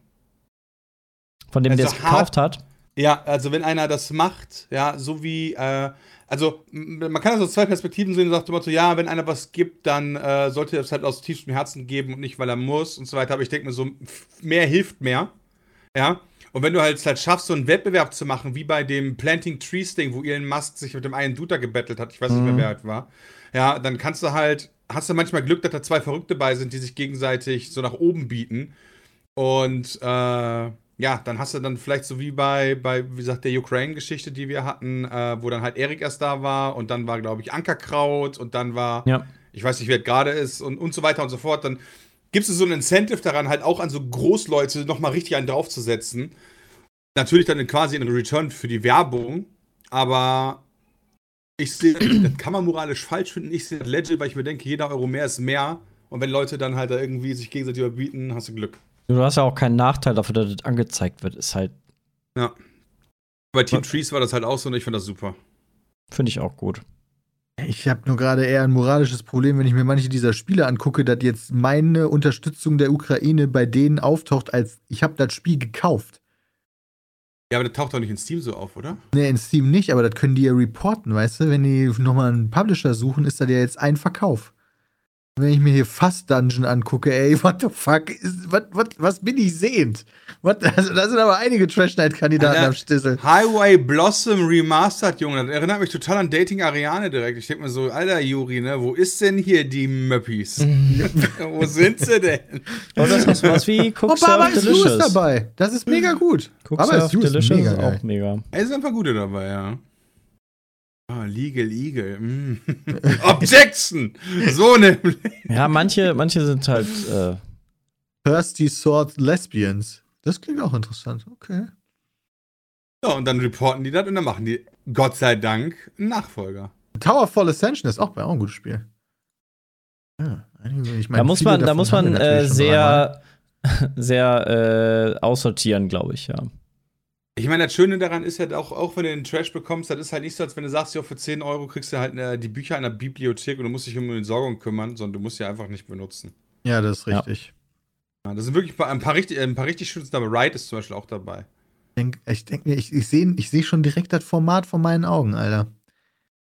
Von dem, der es Also gekauft hat. Ja, also wenn einer das macht, ja, so wie, äh, also man kann das aus zwei Perspektiven sehen und sagt immer so, ja, wenn einer was gibt, dann äh, sollte er es halt aus tiefstem Herzen geben und nicht, weil er muss und so weiter. Aber ich denke mir so, mehr hilft mehr. Ja. Und wenn du halt, halt schaffst, so einen Wettbewerb zu machen, wie bei dem Planting Trees Ding, wo Elon Musk sich mit dem einen Dude da gebettelt hat, ich weiß nicht mehr, Mhm. wer halt war, ja, dann kannst du halt, hast du manchmal Glück, dass da zwei Verrückte bei sind, die sich gegenseitig so nach oben bieten. Und äh, ja, dann hast du dann vielleicht so wie bei, bei wie gesagt, der Ukraine-Geschichte, die wir hatten, äh, wo dann halt Erik erst da war und dann war, glaube ich, Ankerkraut und dann war, Ja. ich weiß nicht, wer gerade ist und, und so weiter und so fort. Dann gibst du so ein Incentive daran, halt auch an so Großleute nochmal richtig einen draufzusetzen. Natürlich dann quasi in Return für die Werbung, aber ich sehe, das kann man moralisch falsch finden. Ich sehe das legit, weil ich mir denke, jeder Euro mehr ist mehr. Und wenn Leute dann halt da irgendwie sich gegenseitig überbieten, hast du Glück. Du hast ja auch keinen Nachteil dafür, dass das angezeigt wird. Ist halt, Ja. Bei Team Trees war das halt auch so und ich fand das super. finde ich auch gut. Ich habe nur gerade eher ein moralisches Problem, wenn ich mir manche dieser Spiele angucke, dass jetzt meine Unterstützung der Ukraine bei denen auftaucht, als ich habe das Spiel gekauft. Ja, aber das taucht doch nicht in Steam so auf, oder? Ne, in Steam nicht, aber das können die ja reporten, weißt du? Wenn die nochmal einen Publisher suchen, ist das ja jetzt ein Verkauf. Wenn ich mir hier Fast Dungeon angucke, ey, what the fuck, ist, what, what, was bin ich sehend? What, also, da sind aber einige Trash Night Kandidaten Alter, am Stissel. Highway Blossom Remastered, Junge. Das erinnert mich total an Dating Ariane direkt. Ich denke mir so, alter Juri, ne, wo ist denn hier die Möppis? wo sind sie denn? Oh, das ist was wie Cook Oh, Baba ist Delicious. dabei. Das ist mega gut. Cook Baba ist Delicious mega ist geil. auch mega. Es sind ein paar gute dabei, ja. Ah, Legal Eagle. Mm. Objection! So nämlich. Ja, manche, manche sind halt. Äh, Thirsty Sword Lesbians. Das klingt auch interessant. Okay. Ja, und dann reporten die das und dann machen die, Gott sei Dank, einen Nachfolger. Towerfall Ascension ist auch, auch ein gutes Spiel. Ja, ich meine, da muss man, da muss man äh, sehr, sehr äh, aussortieren, glaube ich, ja. Ich meine, das Schöne daran ist ja auch, auch wenn du den Trash bekommst, das ist halt nicht so, als wenn du sagst, ja, für 10 Euro kriegst du halt eine, die Bücher einer Bibliothek und du musst dich um die Entsorgung kümmern, sondern du musst sie einfach nicht benutzen. Ja, das ist Ja. richtig. Ja, da sind wirklich ein paar, ein paar richtig, ein paar richtig schöne dabei. Ride ist zum Beispiel auch dabei. Ich denke ich denk mir, ich, ich sehe ich seh schon direkt das Format vor meinen Augen, Alter.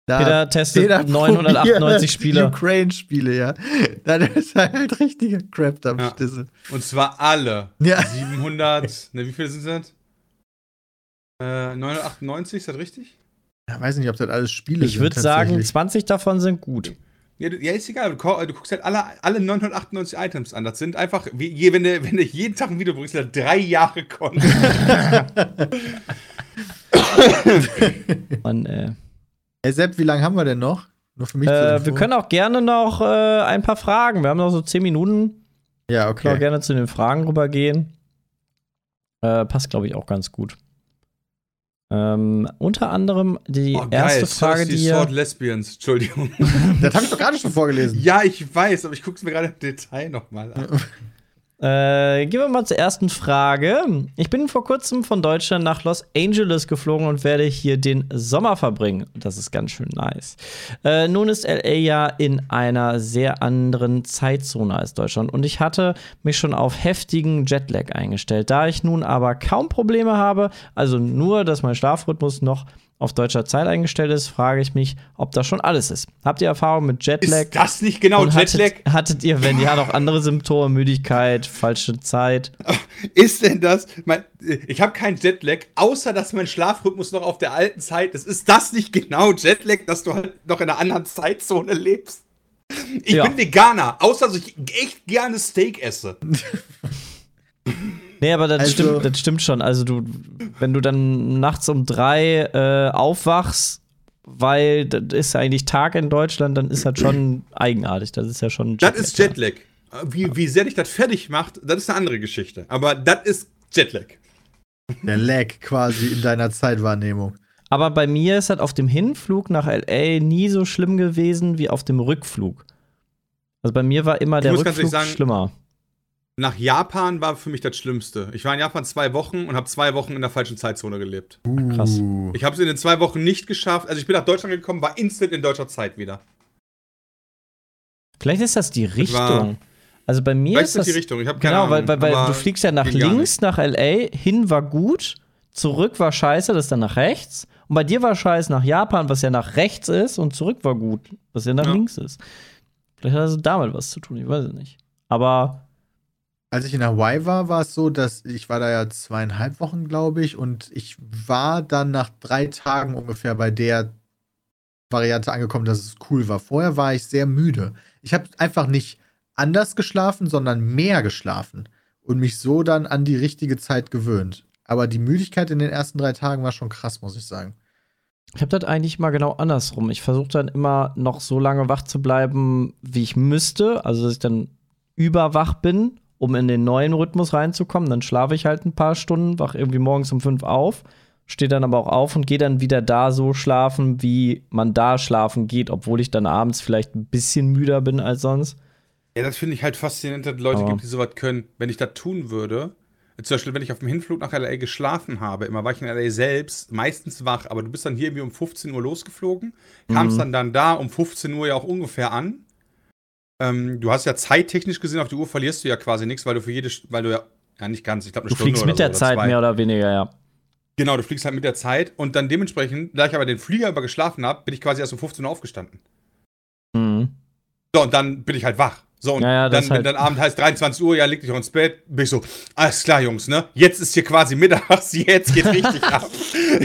Da Peter testet Peter 998 probiert Spiele. Ukraine-Spiele, ja. Da ist halt richtiger Crap am Ja. Stissel. Und zwar alle. Ja. 700, ne, wie viele sind das? Äh, 998, ist das richtig? ja. Weiß nicht, ob das alles Spiele Ich sind. würde sagen, tatsächlich. 20 davon sind gut. Ja, du, ja, ist egal. Du, du guckst halt alle, alle 998 Items an. Das sind einfach, wie, wenn, du, wenn du jeden Tag ein Video bringst, dann drei Jahre Content. Man, äh, Hey Sepp, wie lange haben wir denn noch? Nur für mich äh, wir können auch gerne noch äh, ein paar Fragen. Wir haben noch so 10 Minuten. Ja, Ich kann auch okay. gerne zu den Fragen rübergehen. Äh, passt, glaube ich, auch ganz gut. Ähm, unter anderem die Oh, erste Frage, Thirsty die ihr, Sword Lesbians, Entschuldigung. Das habe ich doch gerade schon vorgelesen. ja, ich weiß, aber ich gucke es mir gerade im Detail nochmal an. Äh, gehen wir mal zur ersten Frage. Ich bin vor kurzem von Deutschland nach Los Angeles geflogen und werde hier den Sommer verbringen. Das ist ganz schön nice. Äh, nun ist LA ja in einer sehr anderen Zeitzone als Deutschland und ich hatte mich schon auf heftigen Jetlag eingestellt. Da ich nun aber kaum Probleme habe, also nur, dass mein Schlafrhythmus noch auf deutscher Zeit eingestellt ist, frage ich mich, ob das schon alles ist. Habt ihr Erfahrung mit Jetlag? Ist das nicht genau Und Jetlag? hattet, hattet ihr, wenn ja, noch andere Symptome, Müdigkeit, falsche Zeit? Ist denn das? Mein, ich habe keinen Jetlag, außer dass mein Schlafrhythmus noch auf der alten Zeit ist. Ist das nicht genau Jetlag, dass du halt noch in einer anderen Zeitzone lebst? Ich Ja. bin Veganer, außer dass ich echt gerne Steak esse. Nee, aber das, Also- stimmt, das stimmt schon. Also, du, wenn du dann nachts um drei äh, aufwachst, weil das ist eigentlich Tag in Deutschland, dann ist das schon eigenartig. Das ist ja schon. Das ist Jetlag. Wie, wie sehr dich das fertig macht, das ist eine andere Geschichte. Aber das ist Jetlag. Der Lag quasi in deiner Zeitwahrnehmung. Aber bei mir ist das auf dem Hinflug nach LA nie so schlimm gewesen wie auf dem Rückflug. Also bei mir war immer Ich der Rückflug sagen, schlimmer. Nach Japan war für mich das Schlimmste. Ich war in Japan zwei Wochen und habe zwei Wochen in der falschen Zeitzone gelebt. Krass. Uh. Ich habe es in den zwei Wochen nicht geschafft. Also ich bin nach Deutschland gekommen, war instant in deutscher Zeit wieder. Vielleicht ist das die Richtung. Also bei mir Vielleicht ist das das die Richtung. Ich habe keine Genau, Ahnung. weil, weil, weil du fliegst ja nach links, nach LA, hin war gut, zurück war scheiße, das ist dann nach rechts. Und bei dir war scheiße nach Japan, was ja nach rechts ist, und zurück war gut, was ja nach Ja. links ist. Vielleicht hat das damit was zu tun, ich weiß es nicht. Aber Als ich in Hawaii war, war es so, dass ich war da ja zweieinhalb Wochen, glaube ich, und ich war dann nach drei Tagen ungefähr bei der Variante angekommen, dass es cool war. Vorher war ich sehr müde. Ich habe einfach nicht anders geschlafen, sondern mehr geschlafen und mich so dann an die richtige Zeit gewöhnt. Aber die Müdigkeit in den ersten drei Tagen war schon krass, muss ich sagen. ich habe das eigentlich mal genau andersrum. Ich versuche dann immer noch so lange wach zu bleiben, wie ich müsste. Also, dass ich dann überwach bin, um in den neuen Rhythmus reinzukommen. Dann schlafe ich halt ein paar Stunden, wach irgendwie morgens um fünf auf, stehe dann aber auch auf und gehe dann wieder da so schlafen, wie man da schlafen geht, obwohl ich dann abends vielleicht ein bisschen müder bin als sonst. Ja, das finde ich halt faszinierend, dass es Leute Aber- gibt, die sowas können. Wenn ich das tun würde, zum Beispiel, wenn ich auf dem Hinflug nach LA geschlafen habe, immer war ich in LA selbst, meistens wach, aber du bist dann hier irgendwie um 15 Uhr losgeflogen, kamst Mhm. dann dann da um 15 Uhr ja auch ungefähr an. Ähm, du hast ja zeittechnisch gesehen, auf die Uhr verlierst du ja quasi nichts, weil du für jede, weil du ja, ja nicht ganz, ich glaube eine Du Stunde fliegst mit so, der Zeit zwei. mehr oder weniger, ja. Genau, du fliegst halt mit der Zeit und dann dementsprechend, da ich aber den Flieger über geschlafen habe, bin ich quasi erst um 15 Uhr aufgestanden. Mhm. So, und dann bin ich halt wach. So, und Ja, ja, dann, wenn halt- dann Abend heißt 23 Uhr, ja, leg dich auch ins Bett, bin ich so, alles klar, Jungs, ne? Jetzt ist hier quasi mittags, jetzt geht richtig ab.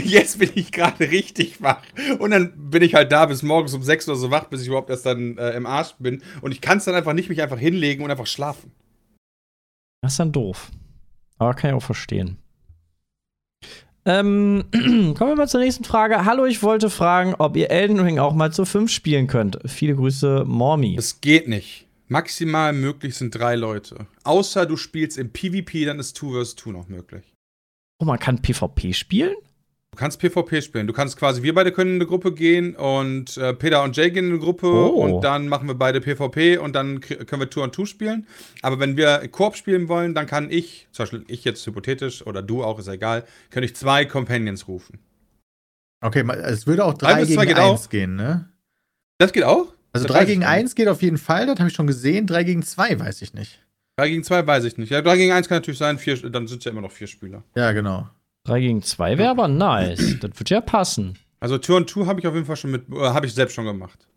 Jetzt bin ich gerade richtig wach. Und dann bin ich halt da bis morgens um 6 oder so wach, bis ich überhaupt erst dann äh, im Arsch bin. Und ich kann es dann einfach nicht mich einfach hinlegen und einfach schlafen. Das ist dann doof. Aber kann ich auch verstehen. Ähm, kommen wir mal zur nächsten Frage. Hallo, ich wollte fragen, ob ihr Elden Ring auch mal zu 5 spielen könnt. Viele Grüße, Mormi. Es geht nicht. Maximal möglich sind drei Leute. Außer du spielst im PvP, dann ist 2 vs 2 noch möglich. Oh, man kann PvP spielen? Du kannst PvP spielen. Du kannst quasi, wir beide können in eine Gruppe gehen und äh, Peter und Jay gehen in eine Gruppe Oh. und dann machen wir beide PvP und dann können wir Tour und Two spielen. Aber wenn wir Koop spielen wollen, dann kann ich, zum Beispiel ich jetzt hypothetisch oder du auch, ist ja egal, kann ich zwei Companions rufen. Okay, es würde auch Drei 3 bis zwei gegen geht 1 auch. gehen, ne? Das geht auch? Also Das 3 weiß ich gegen nicht. 1 geht auf jeden Fall, das habe ich schon gesehen. 3 gegen 2 weiß ich nicht. 3 gegen 2 weiß ich nicht. Ja, 3 gegen 1 kann natürlich sein, vier, dann sind es ja immer noch vier Spieler. Ja, genau. 3 gegen 2 wäre aber nice. das wird ja passen. Also Tour und Two habe ich auf jeden Fall schon mit, äh, habe ich selbst schon gemacht.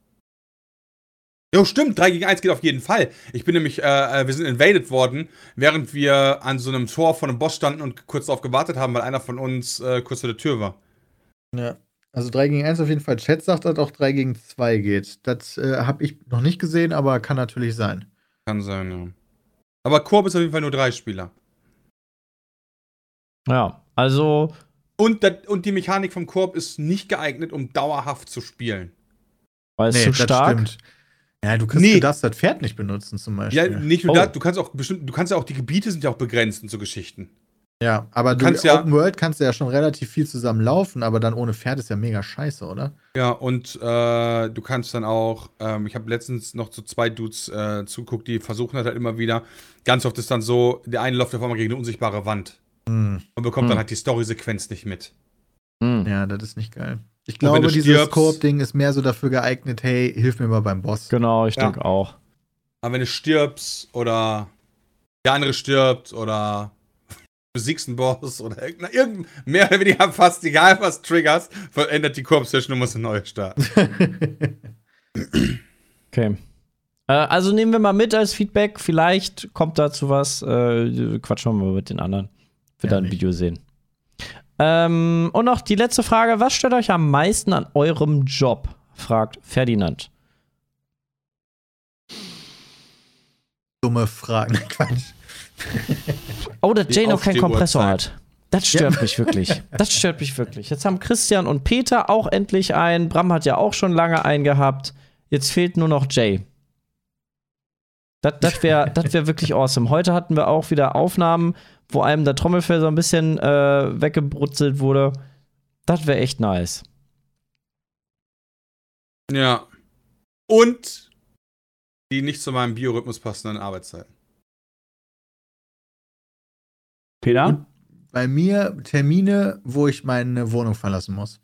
Jo, stimmt, 3 gegen 1 geht auf jeden Fall. Ich bin nämlich, äh, äh, wir sind invaded worden, während wir an so einem Tor von einem Boss standen und kurz darauf gewartet haben, weil einer von uns äh, kurz vor der Tür war. Ja. Also 3 gegen 1 auf jeden Fall. Chat sagt, dass auch 3 gegen 2 geht. Das äh, habe ich noch nicht gesehen, aber kann natürlich sein. Kann sein, ja. Aber Koop ist auf jeden Fall nur drei Spieler. Ja, also, Und, das, und die Mechanik vom Koop ist nicht geeignet, um dauerhaft zu spielen. weil es zu stark. Ja, du kannst Nee. du darfst das Pferd nicht benutzen zum Ja, Beispiel. nicht nur Oh. das, du kannst auch bestimmt, du kannst ja auch, die Gebiete sind ja auch begrenzt und so Geschichten. Ja, aber du kannst ja- Open World kannst du ja schon relativ viel zusammen laufen, aber dann ohne Pferd ist ja mega scheiße, oder? Ja, und äh, du kannst dann auch, ähm, ich habe letztens noch zu zwei Dudes äh, zuguckt, die versuchen das halt immer wieder. Ganz oft ist dann so, der eine läuft auf einmal gegen eine unsichtbare Wand Hm. und bekommt Hm. dann halt die Story-Sequenz nicht mit. Hm. Ja, das ist nicht geil. Ich glaube, dieses stirbst- Koop-Ding ist mehr so dafür geeignet, hey, hilf mir mal beim Boss. Genau, ich Ja. denke auch. Aber wenn du stirbst oder der andere stirbt oder besiegst einen Boss oder irgendein, irgendein mehr oder weniger fast egal was triggerst, verändert die Koop-Session und musst eine neue starten. Okay. Äh, also nehmen wir mal mit als Feedback. Vielleicht kommt dazu was. Äh, quatschen wir mal mit den anderen. Wir Ja, dann ein. Video sehen. Ähm, und noch die letzte Frage: Was stört euch am meisten an eurem Job? fragt Ferdinand. Dumme Fragen. Quatsch. Oh, dass Jay noch keinen Kompressor Aufsteh-Uhrzeit. hat. Das stört mich wirklich. Das stört mich wirklich. Jetzt haben Christian und Peter auch endlich einen. Bram hat ja auch schon lange einen gehabt. Jetzt fehlt nur noch Jay. Das, das wäre das wär wirklich awesome. Heute hatten wir auch wieder Aufnahmen, wo einem der Trommelfell so ein bisschen äh, weggebrutzelt wurde. Das wäre echt nice. Ja. Und die nicht zu meinem Biorhythmus passenden Arbeitszeiten. Peter? Bei mir Termine, wo ich meine Wohnung verlassen muss.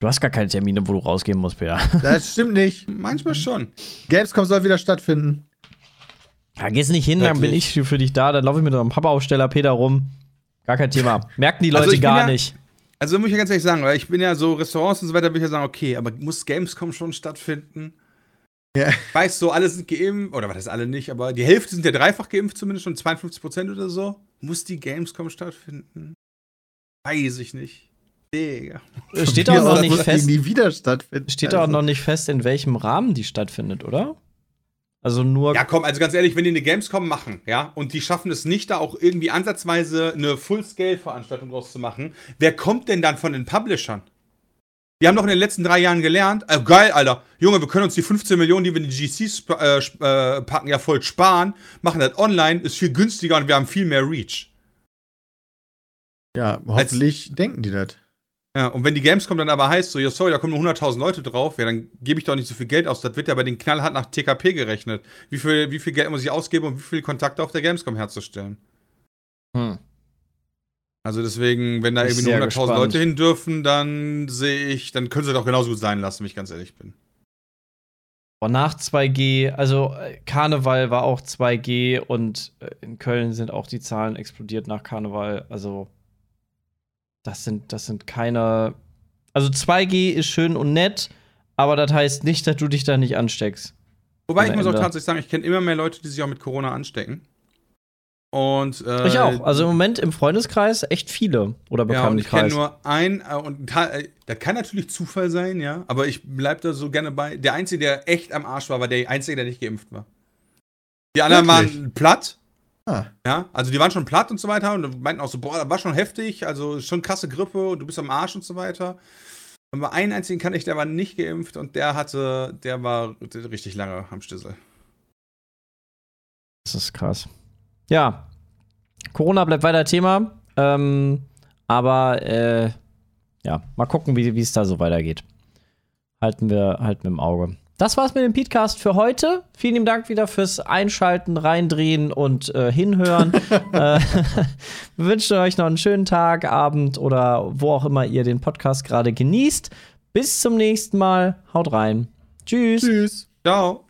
Du hast gar keine Termine, wo du rausgehen musst, Peter. Das stimmt nicht. Manchmal schon. Gamescom soll wieder stattfinden. Ja, gehst nicht hin, dann bin ich Wirklich? für dich da. Dann laufe ich mit einem Papa-Aufsteller Peter rum. Gar kein Thema. Merken die Leute Also ich bin gar ja- nicht. Also muss ich ja ganz ehrlich sagen, weil ich bin ja so Restaurants und so weiter, würde ich ja sagen, okay, aber muss Gamescom schon stattfinden? Ja. Ich weiß so, alle sind geimpft, oder was ist alle nicht, aber die Hälfte sind ja dreifach geimpft, zumindest schon 52 Prozent oder so. Muss die Gamescom stattfinden? Weiß ich nicht. Digga. Steht Ja, auch noch das nicht fest. nie wieder stattfinden. Steht auch Also, noch nicht fest, in welchem Rahmen die stattfindet, oder? Also nur. Ja, komm, also ganz ehrlich, wenn die eine Gamescom machen, ja, und die schaffen es nicht, da auch irgendwie ansatzweise eine Full-Scale-Veranstaltung draus zu machen, wer kommt denn dann von den Publishern? Die haben doch in den letzten drei Jahren gelernt, äh, geil, Alter, Junge, wir können uns die 15 Millionen, die wir in die GCs äh, äh, packen, ja voll sparen, machen das online, ist viel günstiger und wir haben viel mehr Reach. Ja, hoffentlich denken die das. Ja, und wenn die Gamescom dann aber heißt, so, ja, sorry, da kommen nur 100.000 Leute drauf, ja, dann gebe ich doch nicht so viel Geld aus. Das wird ja bei den knallhart nach TKP gerechnet. Wie viel, wie viel Geld muss ich ausgeben, um wie viele Kontakte auf der Gamescom herzustellen? Hm. Also deswegen, wenn da irgendwie nur sehr 100.000 gespannt. Leute hin dürfen, dann sehe ich, dann können sie doch genauso gut sein lassen, wenn ich ganz ehrlich bin. Boah, nach 2G, also äh, Karneval war auch 2G und äh, in Köln sind auch die Zahlen explodiert nach Karneval. Also das sind, das sind keine. Also 2G ist schön und nett, aber das heißt nicht, dass du dich da nicht ansteckst. Wobei ich muss auch tatsächlich sagen, ich kenne immer mehr Leute, die sich auch mit Corona anstecken. Und äh, Ich auch. Also im Moment im Freundeskreis echt viele. Oder ja, und ich kenne Bekanntenkreis. nur ein, äh, und äh, das kann natürlich Zufall sein, ja, aber ich bleib da so gerne bei. Der Einzige, der echt am Arsch war, war der Einzige, der nicht geimpft war. Die anderen Wirklich? waren platt, Ah, ja, also die waren schon platt und so weiter und meinten auch so, boah, das war schon heftig, also schon krasse Grippe und du bist am Arsch und so weiter. Aber einen einzigen kann ich, der war nicht geimpft und der hatte, der war richtig lange am Stissel. Das ist krass. Ja. Corona bleibt weiter Thema. Ähm, aber äh, ja, mal gucken, wie es da so weitergeht. Halten wir, halten wir im Auge. Das war's mit dem Podcast für heute. Vielen lieben Dank wieder fürs Einschalten, Reindrehen und äh, Hinhören. äh, wir wünschen euch noch einen schönen Tag, Abend oder wo auch immer ihr den Podcast gerade genießt. Bis zum nächsten Mal. Haut rein. Tschüss. tschüss. Ciao.